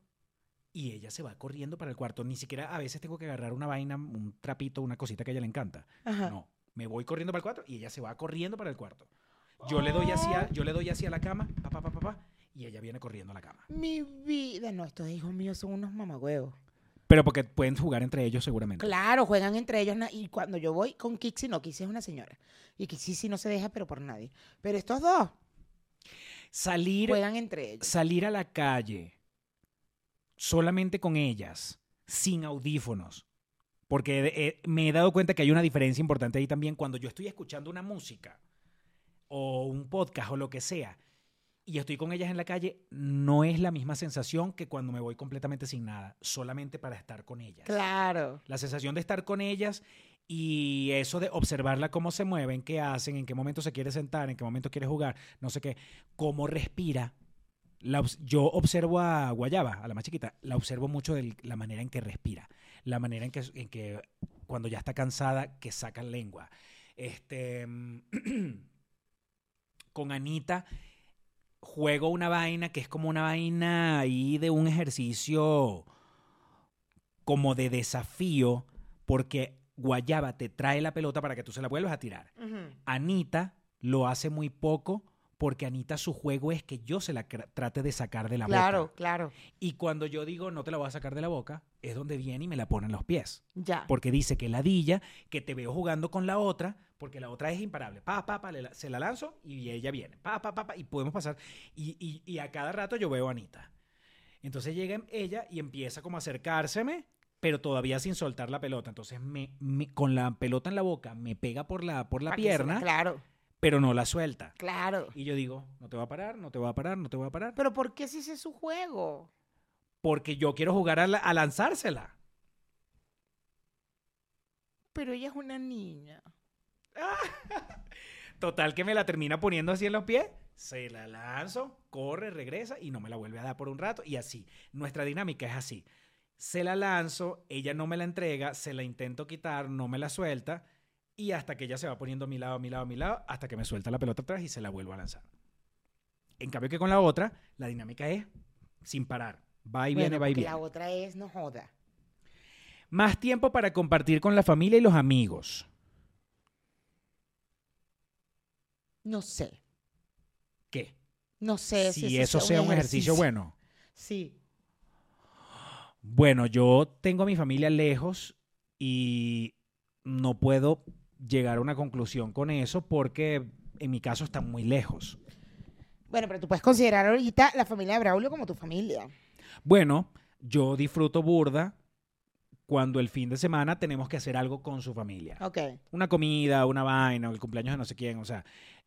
y ella se va corriendo para el cuarto. Ni siquiera a veces tengo que agarrar una vaina, un trapito, una cosita que a ella le encanta. Ajá. No, me voy corriendo para el cuarto y ella se va corriendo para el cuarto. Yo le doy hacia, yo le doy hacia la cama, papá, papá, papá, y ella viene corriendo a la cama. Mi vida. No, estos hijos míos son unos mamagüeos. Pero porque pueden jugar entre ellos seguramente. Claro, juegan entre ellos. Y cuando yo voy con Kixi, no, Kixi es una señora. Y Kixi sí no se deja, pero por nadie. Pero estos dos Salir juegan entre ellos. salir a la calle solamente con ellas, sin audífonos, porque eh, me he dado cuenta que hay una diferencia importante ahí también cuando yo estoy escuchando una música o un podcast o lo que sea y estoy con ellas en la calle, no es la misma sensación que cuando me voy completamente sin nada, solamente para estar con ellas. Claro. La sensación de estar con ellas y eso de observarla cómo se mueven, qué hacen, en qué momento se quiere sentar, en qué momento quiere jugar, no sé qué, cómo respira. La yo observo a Guayaba, a la más chiquita, la observo mucho de la manera en que respira, la manera en que, en que cuando ya está cansada, que saca lengua. Este, <clears throat> con Anita juego una vaina que es como una vaina ahí de un ejercicio como de desafío, porque Guayaba te trae la pelota para que tú se la vuelvas a tirar. Anita lo hace muy poco porque Anita su juego es que yo se la trate de sacar de la Claro, boca. claro. Y cuando yo digo no te la voy a sacar de la boca, es donde viene y me la pone en los pies. Ya. Porque dice que ladilla, que te veo jugando con la otra, porque la otra es imparable. Pa, pa, pa, le la- se la lanzo y ella viene. Pa, pa, pa, pa, y podemos pasar. Y, y- y a cada rato yo veo a Anita. Entonces llega ella y empieza como a acercárseme, pero todavía sin soltar la pelota. Entonces me, me- con la pelota en la boca me pega por la, por la pierna, Claro, pero no la suelta. claro. Y yo digo, no te va a parar, no te va a parar, no te va a parar. Pero ¿por qué si ese es su juego? Porque yo quiero jugar a, la- a lanzársela. Pero ella es una niña. <laughs> Total que me la termina poniendo así en los pies, se la lanzo, corre, regresa y no me la vuelve a dar por un rato y así. Nuestra dinámica es así. Se la lanzo, ella no me la entrega, se la intento quitar, no me la suelta y hasta que ella se va poniendo a mi lado, a mi lado, a mi lado, hasta que me suelta la pelota atrás y se la vuelvo a lanzar. En cambio que con la otra, la dinámica es sin parar. Va y viene, va y viene. La otra es no joda. Más tiempo para compartir con la familia y los amigos. No sé. ¿Qué? No sé si eso sea un ejercicio bueno. Sí. Bueno, yo tengo a mi familia lejos y no puedo llegar a una conclusión con eso porque en mi caso están muy lejos. Bueno, pero tú puedes considerar ahorita la familia de Braulio como tu familia. Bueno, yo disfruto burda cuando el fin de semana tenemos que hacer algo con su familia. Ok. Una comida, una vaina, el cumpleaños de no sé quién. O sea,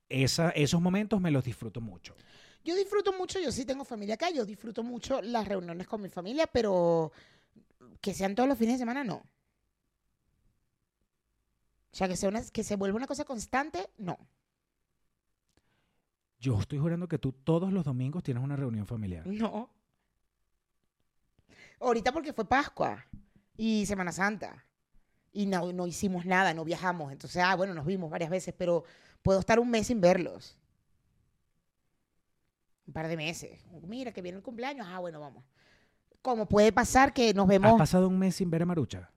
esa- esos momentos me los disfruto mucho. Yo disfruto mucho, yo sí tengo familia acá, yo disfruto mucho las reuniones con mi familia, pero que sean todos los fines de semana, no. O sea, que, sea una, que se vuelva una cosa constante, no. Yo estoy jurando que tú todos los domingos tienes una reunión familiar. No. Ahorita porque fue Pascua y Semana Santa. Y no, no hicimos nada, no viajamos. Entonces, ah, bueno, nos vimos varias veces, pero puedo estar un mes sin verlos. Un par de meses. Mira, que viene el cumpleaños. Ah, bueno, vamos. Como puede pasar que nos ¿Has vemos. pasado un mes sin ver a Marucha?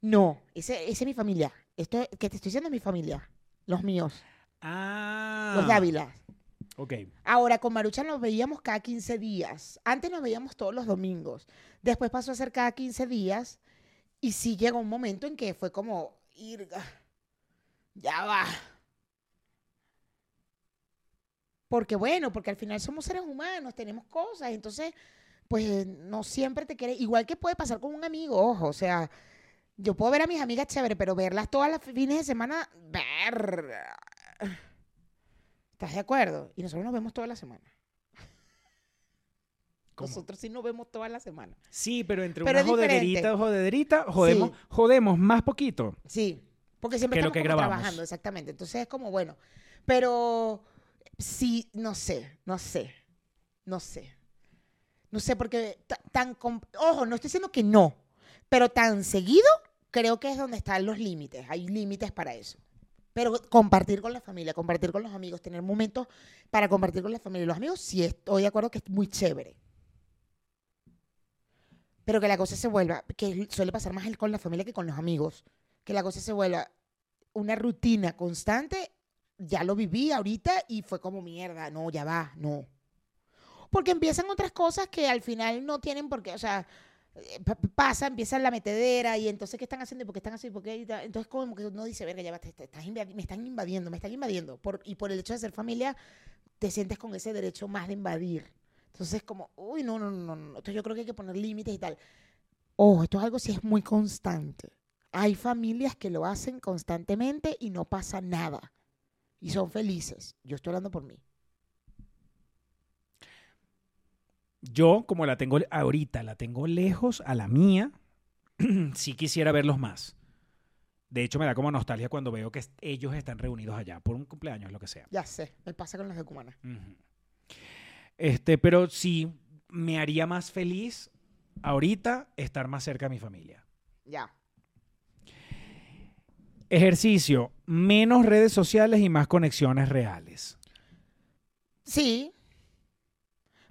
No, ese, ese es mi familia. Esto que te estoy diciendo es mi familia. Los míos. Ah. Los Dávila. Ok. Ahora, con Marucha nos veíamos cada 15 días. Antes nos veíamos todos los domingos. Después pasó a ser cada 15 días. Y sí llegó un momento en que fue como, "Irga, ya va. Porque bueno, porque al final somos seres humanos, tenemos cosas. Entonces, pues no siempre te quieres. Igual que puede pasar con un amigo, ojo. O sea, yo puedo ver a mis amigas chévere, pero verlas todas las fines de semana, ver. ¿Estás de acuerdo? Y nosotros nos vemos toda la semana. ¿Cómo? Nosotros sí nos vemos toda la semana. Sí, pero entre Pero una jodederita jodederita, jodemos, Sí. jodemos más poquito. Sí, porque siempre Que lo estamos que como grabamos. trabajando, exactamente. Entonces es como, bueno, pero sí, no sé, no sé, no sé. No sé, porque ta- tan, ojo, no estoy diciendo que no, pero tan seguido creo que es donde están los límites. Hay límites para eso. Pero compartir con la familia, compartir con los amigos, tener momentos para compartir con la familia y los amigos, sí estoy de acuerdo que es muy chévere. Pero que la cosa se vuelva, que suele pasar más con la familia que con los amigos, que la cosa se vuelva una rutina constante, ya lo viví ahorita y fue como mierda, no, ya va, no. Porque empiezan otras cosas que al final no tienen por qué, o sea, pasa, empieza la metedera y entonces, ¿qué están haciendo? ¿Y por qué están así? ¿Por qué? Entonces, como que uno dice, verga, ya te- te estás me están invadiendo, me están invadiendo. Por, y por el hecho de ser familia, te sientes con ese derecho más de invadir. Entonces, como, uy, no, no, no, no. Entonces, yo creo que hay que poner límites y tal. Ojo, esto es algo si es muy constante. Hay familias que lo hacen constantemente y no pasa nada. Y son felices. Yo estoy hablando por mí. Yo, como la tengo ahorita, la tengo lejos a la mía, <clears throat> sí quisiera verlos más. De hecho, me da como nostalgia cuando veo que ellos están reunidos allá por un cumpleaños, lo que sea. Ya sé, me pasa con los de Cumana. Este, pero sí me haría más feliz ahorita estar más cerca de mi familia. Ya. Ejercicio, menos redes sociales y más conexiones reales. Sí.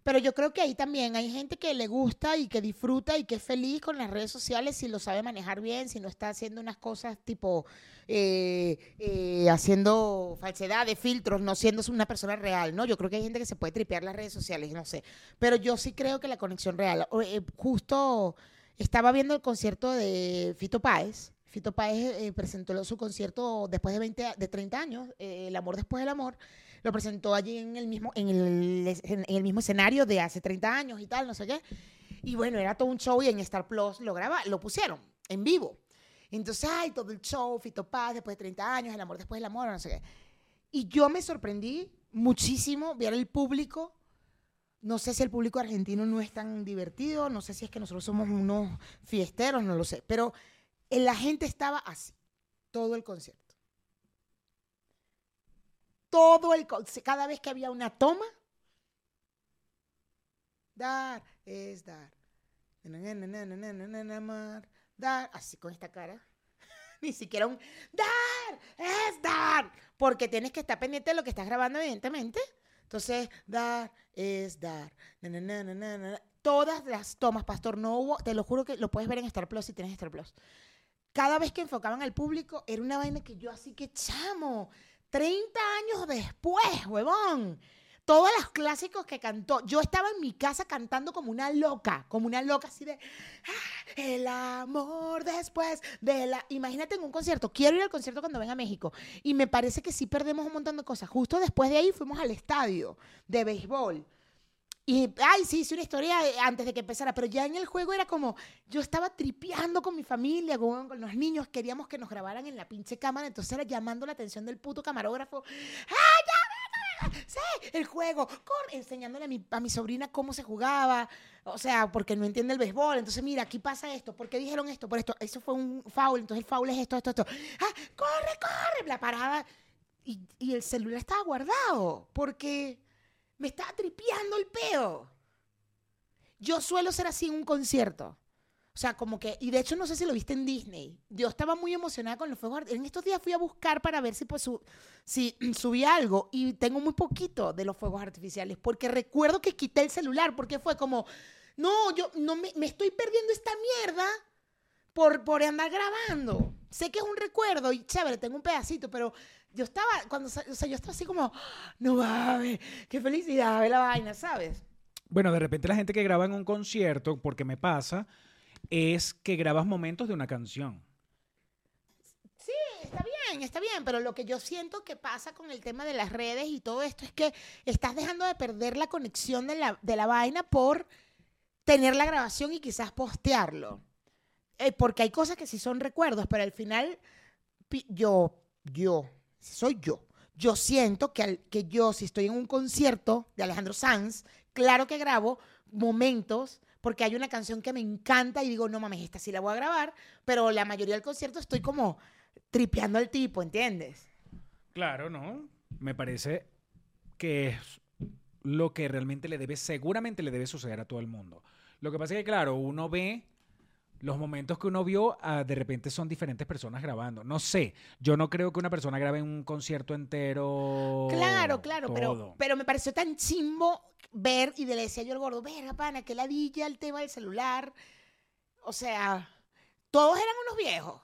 Pero yo creo que ahí también hay gente que le gusta y que disfruta y que es feliz con las redes sociales si lo sabe manejar bien, si no está haciendo unas cosas tipo eh, eh, haciendo falsedades, filtros, no siendo una persona real, ¿no? Yo creo que hay gente que se puede tripear las redes sociales, no sé. Pero yo sí creo que la conexión real. eh, justo estaba viendo el concierto de Fito Páez. Fito Páez eh, presentó su concierto después de 20, a- de 30 años, El amor después del amor. Lo presentó allí en el mismo, en el, en el mismo escenario de hace 30 años y tal, no sé qué. Y bueno, era todo un show y en Star Plus lo graba, lo pusieron en vivo. Entonces, ay, todo el show, Fito Paz, después de 30 años, el amor después del amor, no sé qué. Y yo me sorprendí muchísimo ver el público. No sé si el público argentino no es tan divertido, no sé si es que nosotros somos unos fiesteros, no lo sé. Pero eh, la gente estaba así, todo el concierto. Todo el cada vez que había una toma, dar es dar. Dar, así con esta cara. <laughs> Ni siquiera un dar es dar, porque tienes que estar pendiente de lo que estás grabando, evidentemente. Entonces, dar es dar. Todas las tomas, Pastor, no hubo, te lo juro que lo puedes ver en Star Plus si tienes Star Plus. Cada vez que enfocaban al público, era una vaina que yo así que chamo. 30 años después, huevón. Todos los clásicos que cantó. Yo estaba en mi casa cantando como una loca, como una loca así de "Ah, el amor después de la. Imagínate en un concierto. Quiero ir al concierto cuando venga a México. Y me parece que sí perdemos un montón de cosas. Justo después de ahí fuimos al estadio de béisbol. Y, ay, sí, hice una historia eh, antes de que empezara, pero ya en el juego era como, yo estaba tripeando con mi familia, con, con los niños, queríamos que nos grabaran en la pinche cámara, entonces era llamando la atención del puto camarógrafo. ¡Ah, ya! Sí, el juego, corre, enseñándole a mi, sobrina cómo se jugaba, o sea, porque no entiende el béisbol, entonces mira, aquí pasa esto, ¿por qué dijeron esto? Por esto, eso fue un foul, entonces el foul es esto, esto, esto. ¡Ah, corre, corre! La parada, y, y el celular estaba guardado, porque me estaba tripeando el peo. Yo suelo ser así en un concierto. O sea, como que, y de hecho no sé si lo viste en Disney. Yo estaba muy emocionada con los fuegos artificiales. En estos días fui a buscar para ver si, pues, si <clears throat> subí algo y tengo muy poquito de los fuegos artificiales porque recuerdo que quité el celular porque fue como, no, yo no me, me estoy perdiendo esta mierda por, por andar grabando. Sé que es un recuerdo y chévere, tengo un pedacito, pero yo estaba, cuando, o sea, yo estaba así como, no mames, qué felicidad, ve la vaina, ¿sabes? Bueno, de repente la gente que graba en un concierto, porque me pasa, es que grabas momentos de una canción. Sí, está bien, está bien, pero lo que yo siento que pasa con el tema de las redes y todo esto es que estás dejando de perder la conexión de la, de la vaina por tener la grabación y quizás postearlo. Eh, porque hay cosas que sí son recuerdos, pero al final yo, yo, soy yo. Yo siento que, al- que yo, si estoy en un concierto de Alejandro Sanz, claro que grabo momentos, porque hay una canción que me encanta y digo, no mames, esta sí la voy a grabar, pero la mayoría del concierto estoy como tripeando al tipo, ¿entiendes? Claro, ¿no? Me parece que es lo que realmente le debe, seguramente le debe suceder a todo el mundo. Lo que pasa es que, claro, uno ve los momentos que uno vio, ah, de repente son diferentes personas grabando. No sé, yo no creo que una persona grabe un concierto entero. Claro, claro, pero, todo. pero me pareció tan chimbo ver, y le decía yo al gordo, verga, pana, que ladilla el tema del celular. O sea, todos eran unos viejos.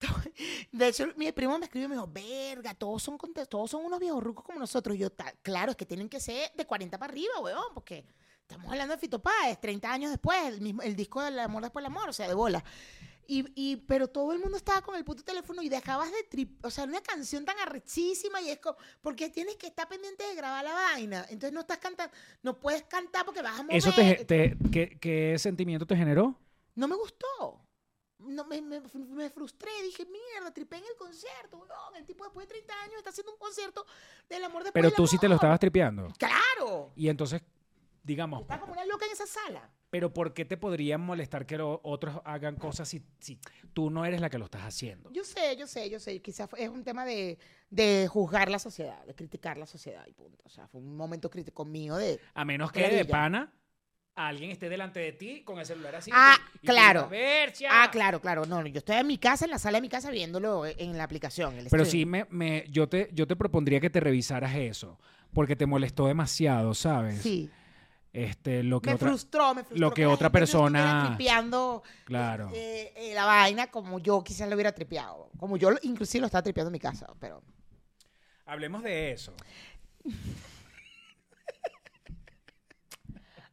<laughs> De hecho, mi primo me escribió y me dijo, verga, todos son, todos son unos viejos rucos como nosotros. Y yo, "Ta- claro, es que tienen que ser de 40 para arriba, weón, porque estamos hablando de Fito Páez, 30 años después, el, mismo, el disco del amor después del amor, o sea, de bola. Y, y, pero todo el mundo estaba con el puto teléfono y dejabas de trip, o sea, una canción tan arrechísima y es como, porque tienes que estar pendiente de grabar la vaina. Entonces no estás cantando, no puedes cantar porque vas a mover. ¿Eso te, te- qué, qué sentimiento te generó? No me gustó. No, me, me, me frustré, dije, mierda, tripé en el concierto, weón. El tipo después de 30 años está haciendo un concierto del amor después Pero tú sí te lo estabas tripeando. Claro. Y entonces, digamos, Estaba como una loca en esa sala. pero ¿por qué te podrían molestar que lo- otros hagan cosas si, si tú no eres la que lo estás haciendo? Yo sé, yo sé, yo sé. Quizás es un tema de, de juzgar la sociedad, de criticar la sociedad y punto. O sea, fue un momento crítico mío de... A menos que de pana alguien esté delante de ti con el celular así. Ah, y claro. Ah, claro, claro. No, yo estoy en mi casa, en la sala de mi casa, viéndolo en la aplicación. el Pero sí, me, me- yo, te, yo te propondría que te revisaras eso, porque te molestó demasiado, ¿sabes? Sí. Este, lo que me otra... frustró, me frustró. lo que otra persona- tripeando Claro. eh, eh, la vaina como yo quizás lo hubiera tripeado. Como yo inclusive lo estaba tripeando en mi casa, pero... Hablemos de eso. <laughs>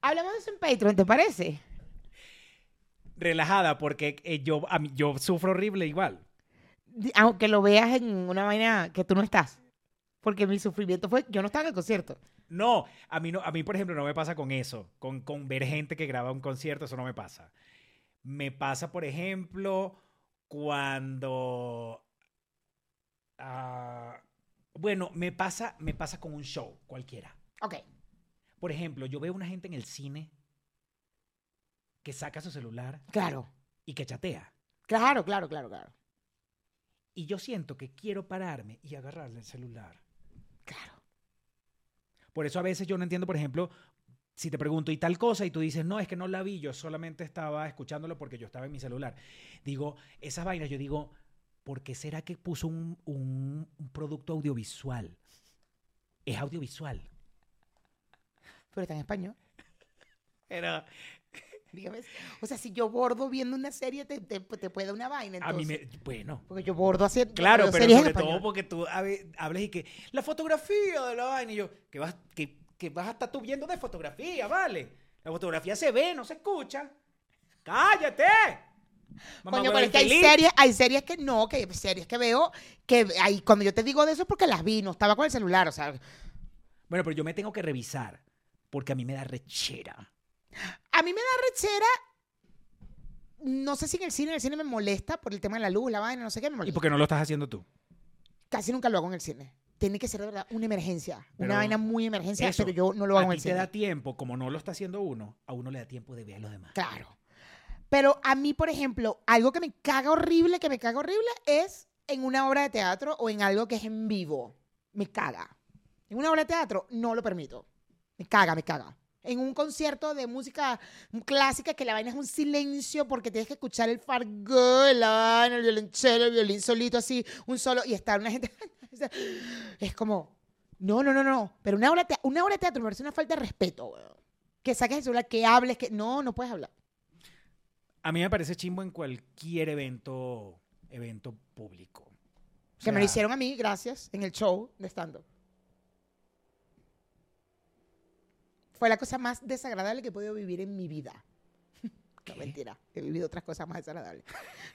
Hablamos de eso en Patreon, ¿te parece? Relajada, porque eh, yo, a mí- yo sufro horrible igual. Aunque lo veas en una vaina que tú no estás. Porque mi sufrimiento fue, yo no estaba en el concierto. No, a mí, no, a mí, por ejemplo, no me pasa con eso, con, con ver gente que graba un concierto, eso no me pasa. Me pasa, por ejemplo, cuando... ah, bueno, me pasa, me pasa con un show cualquiera. Ok. Por ejemplo, yo veo una gente en el cine que saca su celular Claro, y que chatea. claro, claro, claro, claro. Y yo siento que quiero pararme y agarrarle el celular. Claro. Por eso a veces yo no entiendo, por ejemplo, si te pregunto y tal cosa y tú dices, no, es que no la vi, yo solamente estaba escuchándolo porque yo estaba en mi celular. Digo, esas vainas, yo digo, ¿por qué será que puso un, un- un producto audiovisual? Es audiovisual. Pero está en español. Pero <laughs> Dígame. O sea, si yo bordo viendo una serie, te, te, te puede dar una vaina. a mí Entonces. me... Bueno. Porque yo bordo haciendo. Claro, pero sobre todo porque tú hab- hablas y que la fotografía de la vaina y yo, que vas, que, que vas a estar tú viendo de fotografía, ¿vale? La fotografía se ve, no se escucha. ¡Cállate! Mamá Coño, pero es que hay series, hay series que no, que hay series que veo que ahí cuando yo te digo de eso es porque las vi, no estaba con el celular, o sea, Bueno, pero yo me tengo que revisar porque a mí me da rechera. A mí me da rechera no sé si en el cine, en el cine me molesta por el tema de la luz, la vaina, no sé qué me ¿Y por qué no lo estás haciendo tú? Casi nunca lo hago en el cine. Tiene que ser de verdad una emergencia, Pero una vaina muy emergencia, eso, pero yo no lo hago a en ti el te cine. da tiempo, como no lo está haciendo uno, a uno le da tiempo de ver a los demás. Claro. Pero a mí, por ejemplo, algo que me caga horrible, que me caga horrible, es en una obra de teatro o en algo que es en vivo. Me caga. En una obra de teatro no lo permito. Me caga, me caga. En un concierto de música clásica que la vaina es un silencio porque tienes que escuchar el fargo, la vaina, el violonchelo, el violín solito así, un solo, y estar una gente... <laughs> es como... No, no, no, no. Pero una te- una obra de teatro me parece una falta de respeto, weón. Que saques el celular, que hables, que... No, no puedes hablar. A mí me parece chimbo en cualquier evento, evento público. O Que me lo hicieron a mí, gracias, en el show de stand-up. Fue la cosa más desagradable que he podido vivir en mi vida. <laughs> No, mentira. He vivido otras cosas más desagradables.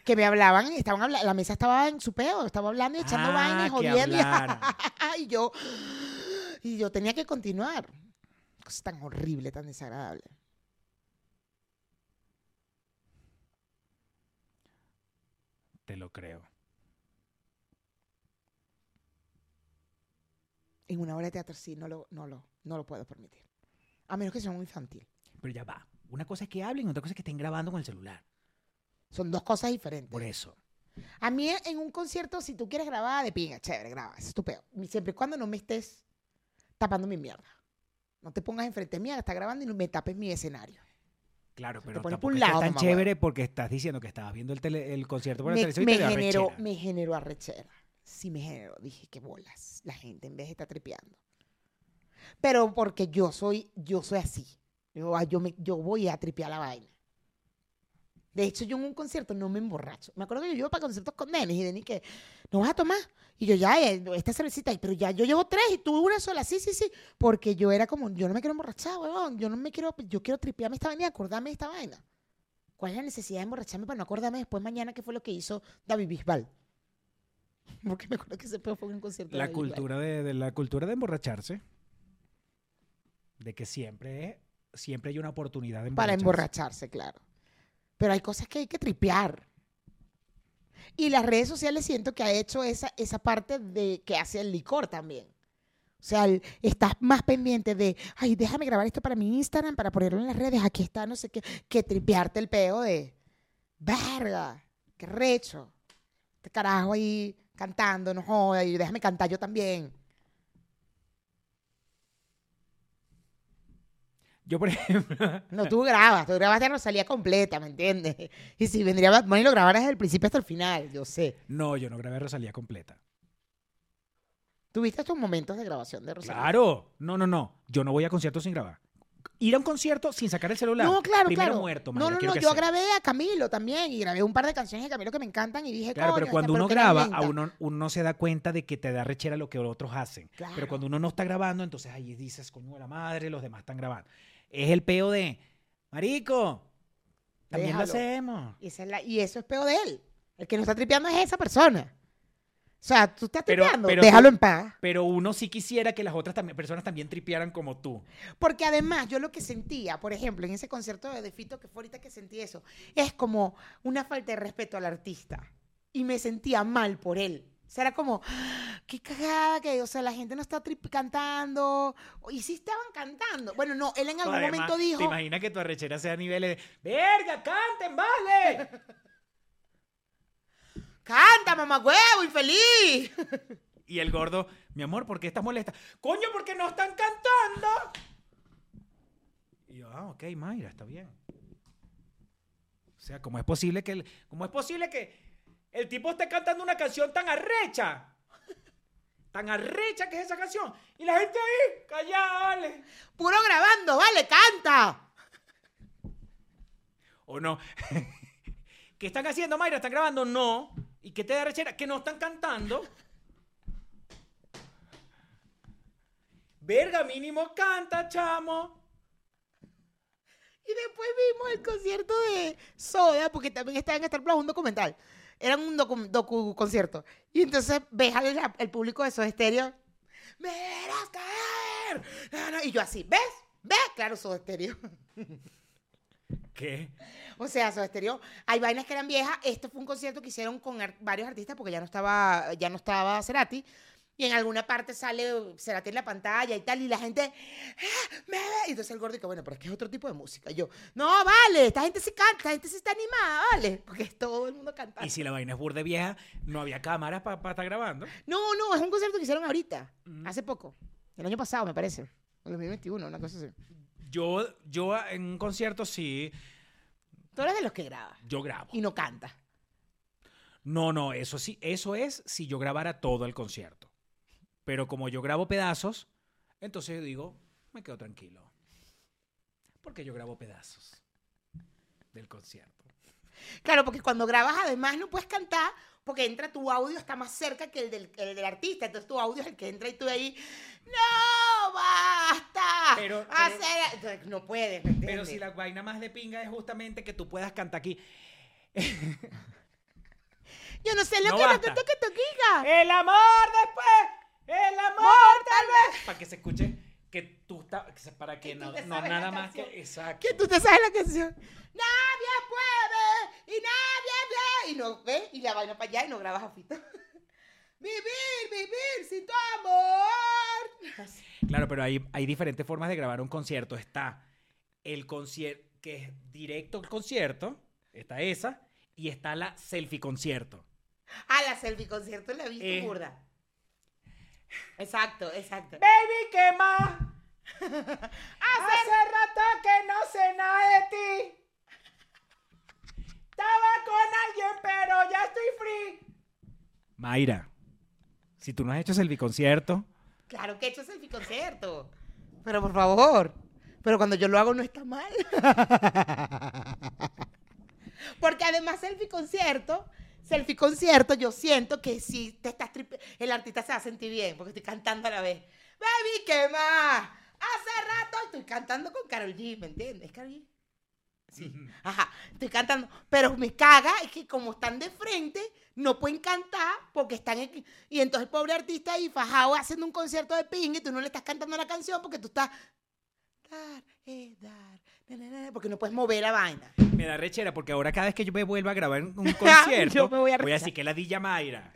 Que me hablaban, estaban habla- la mesa estaba en su peo, estaba hablando y echando Ah, vainas, jodiendo. y-. <laughs> Y yo, y yo tenía que continuar. Cosa tan horrible, tan desagradable. Te lo creo. En una obra de teatro sí, no lo, no lo, no lo puedo permitir. A menos que sea muy infantil. Pero ya va. Una cosa es que hablen, otra cosa es que estén grabando con el celular. Son dos cosas diferentes. Por eso. A mí en un concierto, si tú quieres grabar de pinga, chévere, graba, es estupendo. Siempre y cuando no me estés tapando mi mierda. No te pongas enfrente mía, está grabando y no me tapes mi escenario. Claro, te pero tampoco un es tan mamá chévere porque estás diciendo que estabas viendo el, tele- el concierto por la Me, televisión y te generó, me generó arrechera. Sí me generó. Dije, qué bolas. La gente en vez de estar tripeando. Pero porque yo soy, yo soy así. Yo, ah, yo, me, yo voy a tripear la vaina. De hecho, yo en un concierto no me emborracho. Me acuerdo que yo iba para conciertos con nenes y Denis que, ¿no vas a tomar? Y yo ya, eh, esta cervecita, pero ya yo llevo tres y tú una sola. Sí, sí, sí. Porque yo era como, yo no me quiero emborrachar, weón. Yo no me quiero, yo quiero tripearme esta vaina y acordarme de esta vaina. ¿Cuál es la necesidad de emborracharme para no acordarme después mañana qué fue lo que hizo David Bisbal? <laughs> Porque me acuerdo que ese fue en un concierto. de La Bisbal. cultura de, de la cultura de emborracharse. De que siempre, siempre hay una oportunidad de Para emborracharse. claro. Pero hay cosas que hay que tripear. Y las redes sociales siento que ha hecho esa, esa parte de que hace el licor también. O sea, el- estás más pendiente de, ay, déjame grabar esto para mi Instagram, para ponerlo en las redes, aquí está, no sé qué, que tripearte el peo de, verga, qué recho. Este carajo ahí cantando, no joda, y déjame cantar yo también. Yo, por <laughs> ejemplo, No, tú grabas, tú grabaste a Rosalía completa, ¿me entiendes? Y si vendría Bad Bunny lo grabaras desde el principio hasta el final, yo sé. no, yo no grabé Rosalía completa. ¿Tuviste tus momentos de grabación de Rosalía? Claro. No, no, no. Yo no voy a conciertos sin grabar. ir a un concierto sin sacar el celular. No, claro, Primero claro. muerto, no, no, no. Yo grabé a Camilo también y grabé un par de canciones de Camilo que me encantan y dije, Claro, pero "Coño, cuando esta uno graba, lenta". a uno, uno no se da cuenta de que te da rechera lo que otros hacen. Claro. Pero cuando uno no está grabando, entonces ahí dices, coño de la madre, los demás están grabando. Es el peo de, marico, también lo hacemos. Y, esa es la- y eso es peor de él. El que no está tripeando es esa persona. O sea, tú estás Pero- tripeando, pero déjalo tú- en paz. Pero uno sí quisiera que las otras también, personas también tripearan como tú. Porque además, yo lo que sentía, por ejemplo, en ese concierto de Fito, que fue ahorita que sentí eso, es como una falta de respeto al artista. Y me sentía mal por él. O sea, era como, "Ah, qué cagada que, o sea, la gente no está cantando. Y sí estaban cantando. Bueno, no, él en algún Además, momento dijo, ¿Te imaginas que tu arrechera sea a niveles de, verga, canten, vale? <laughs> canta, mamá huevo, infeliz. <laughs> Y el gordo, mi amor, ¿por qué estás molesta? Coño, porque no están cantando. Y yo, ah, ok, Mayra, está bien. O sea, ¿cómo es posible que el, cómo es posible que el tipo esté cantando una canción tan arrecha? Tan arrecha que es esa canción. Y la gente ahí, callada, vale. Puro grabando, vale, canta. ¿O no? <laughs> ¿Qué están haciendo, Mayra? ¿Están grabando? No. ¿Y qué te da rechera? Que no están cantando. Verga, mínimo canta, chamo. Y después vimos el concierto de Soda, porque también estaba en Star Plus un documental. Era un docu, docu- concierto. Y entonces ves al el público de Soda Stereo. ¡Me verás caer! No, no, Y yo así, ¿ves? ¿Ves? Claro, Soda Stereo. <laughs> ¿Qué? O sea, Soda Stereo, hay vainas que eran viejas. Este fue un concierto que hicieron con ar- varios artistas porque ya no estaba, ya no estaba Cerati. Y en alguna parte sale Cerati en la pantalla y tal, y la gente, "Ah, me ve". Y entonces el gordo dice, bueno, pero es que es otro tipo de música. Y yo, no, vale, esta gente sí canta, esta gente sí está animada, vale, porque es todo el mundo cantando. Y si la vaina es burde vieja, no había cámaras para estar grabando. No, no, es un concierto que hicieron ahorita, Mm. hace poco, el año pasado, me parece, el 2021, una cosa así. Yo, yo en un concierto sí, Tú eres de los que graba yo grabo. y no canta. No, no, eso sí, eso es si yo grabara todo el concierto. Pero como yo grabo pedazos, entonces yo digo, me quedo tranquilo. Porque yo grabo pedazos del concierto. Claro, porque cuando grabas además no puedes cantar porque entra tu audio, está más cerca que el del, el del artista. Entonces tu audio es el que entra y tú ahí, ¡no basta! Pero- pero- Hacer-". Entonces, no puedes, ¿me entiendes? Pero si la vaina más de pinga es justamente que tú puedas cantar aquí. Yo no sé lo No que no que te toquiga. El amor después, el amor tal vez. Para que se escuche que tú estás, para que no, nada más que, exacto. Que tú te sabes la canción. Nadie puede y nadie ve. Y no ves y la vaina para allá y no grabas a Fito. <laughs> vivir, vivir sin tu amor. Claro, pero hay, hay diferentes formas de grabar un concierto. Está el concierto, que es directo el concierto, está esa, y está la selfie concierto. Ah, la selfie concierto la he visto Eh. burda. Exacto, exacto. Baby, ¿qué más? <laughs> Hace rato que no sé nada de ti. Estaba con alguien, pero ya estoy free. Mayra, si tú no has hecho selfie concierto, Claro que he hecho selfie concierto. Pero por favor. Pero cuando yo lo hago no está mal. <laughs> Porque además selfie concierto, selfie concierto, yo siento que si te estás tripe- el artista se va a sentir bien porque estoy cantando a la vez. Baby, ¿qué más? Hace rato estoy cantando con Carol G, ¿me entiendes? Carol G. Sí. Ajá, estoy cantando. Pero me caga es que como están de frente, no pueden cantar porque están en... Y entonces el pobre artista ahí fajado haciendo un concierto de ping y tú no le estás cantando la canción porque tú estás... Dar, eh, dar, porque no puedes mover la vaina. me da rechera porque ahora cada vez que yo me vuelva a grabar un <laughs> concierto, Yo me voy a voy a rechar. decir que la Dilla Mayra.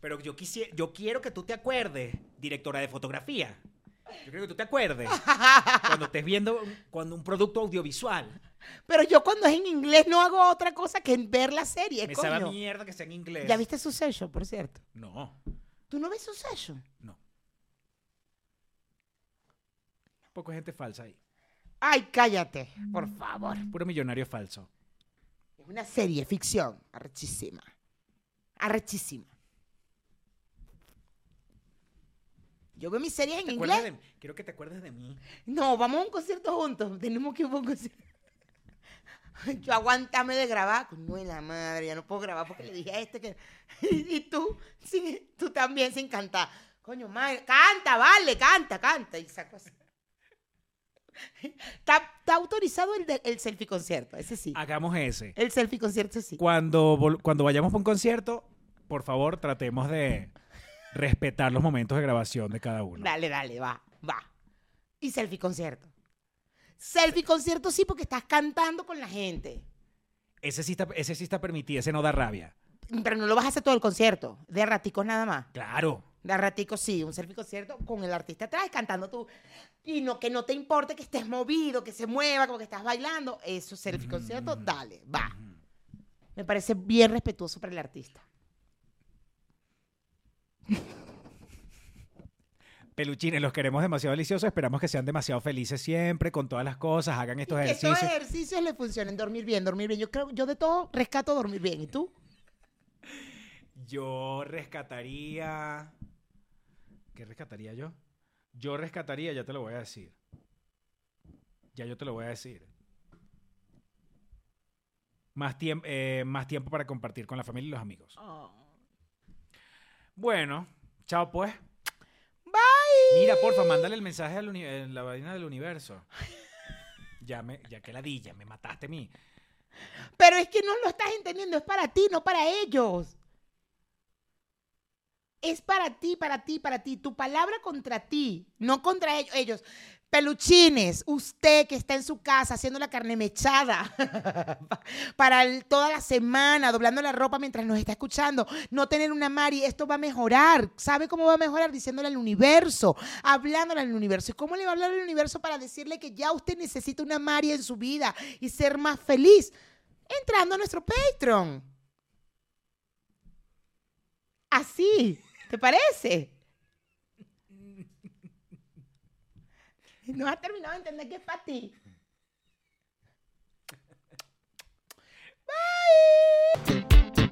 Pero yo quisiera, yo quiero que tú te acuerdes, directora de fotografía. Yo quiero que tú te acuerdes <laughs> cuando estés viendo un- cuando un producto audiovisual. Pero yo cuando es en inglés no hago otra cosa que ver la serie, Me sabe a coño. mierda que sea en inglés. ¿Ya viste Succession, por cierto? No, ¿Tú no ves Succession? no. Poca gente falsa ahí. Ay, cállate, por favor. Puro millonario falso. Es una serie, ficción, arrechísima. Arrechísima. Yo veo mis series en ¿Te inglés. de- quiero que te acuerdes de mí. No, vamos a un concierto juntos. Tenemos que ir a un concierto. <laughs> Yo aguántame de grabar. No de la madre, ya no puedo grabar porque le dije a este que. <laughs> Y tú, sin- tú también sin cantar. Coño, madre, canta, vale, canta, canta. Y saco así. <laughs> Está, está autorizado el, de- el selfie concierto, ese sí. Hagamos ese. El selfie concierto sí. Cuando, cuando vayamos a un concierto, por favor, tratemos de respetar los momentos de grabación de cada uno. Dale, dale, va, va. Y selfie concierto. Selfie concierto sí porque estás cantando con la gente. Ese sí, está, ese sí está permitido, ese no da rabia. Pero no lo vas a hacer todo el concierto. De raticos nada más. Claro. De raticos sí, un selfie concierto con el artista atrás cantando tú. Y no que no te importe que estés movido, que se mueva, como que estás bailando. Eso, selfie concierto, dale, va. Me parece bien respetuoso para el artista. <laughs> Peluchines, los queremos demasiado deliciosos. Esperamos que sean demasiado felices siempre con todas las cosas. Hagan estos Y que estos ejercicios. ejercicios le funcionen. Dormir bien, dormir bien. Yo creo, yo de todo rescato dormir bien. ¿Y tú? Yo rescataría. ¿Qué rescataría yo? Yo rescataría, ya te lo voy a decir. Ya yo te lo voy a decir. Más, tiemp- eh, más tiempo para compartir con la familia y los amigos. Bueno, chao pues. Bye. Mira, porfa, mándale el mensaje a la vaina del universo. <laughs> Ya, me, ya que la di, ya me mataste a mí. Pero es que no lo estás entendiendo, es para ti, no para ellos. Es para ti, para ti, para ti. Tu palabra contra ti, no contra ellos. Peluchines, usted que está en su casa haciendo la carne mechada <laughs> para toda la semana, doblando la ropa mientras nos está escuchando, no tener una Mari, esto va a mejorar. ¿Sabe cómo va a mejorar? Diciéndole al universo, hablándole al universo. ¿Y cómo le va a hablar al universo para decirle que ya usted necesita una Mari en su vida y ser más feliz? Entrando a nuestro Patreon. Así, ¿Te parece? No has terminado de entender que es para ti. Bye.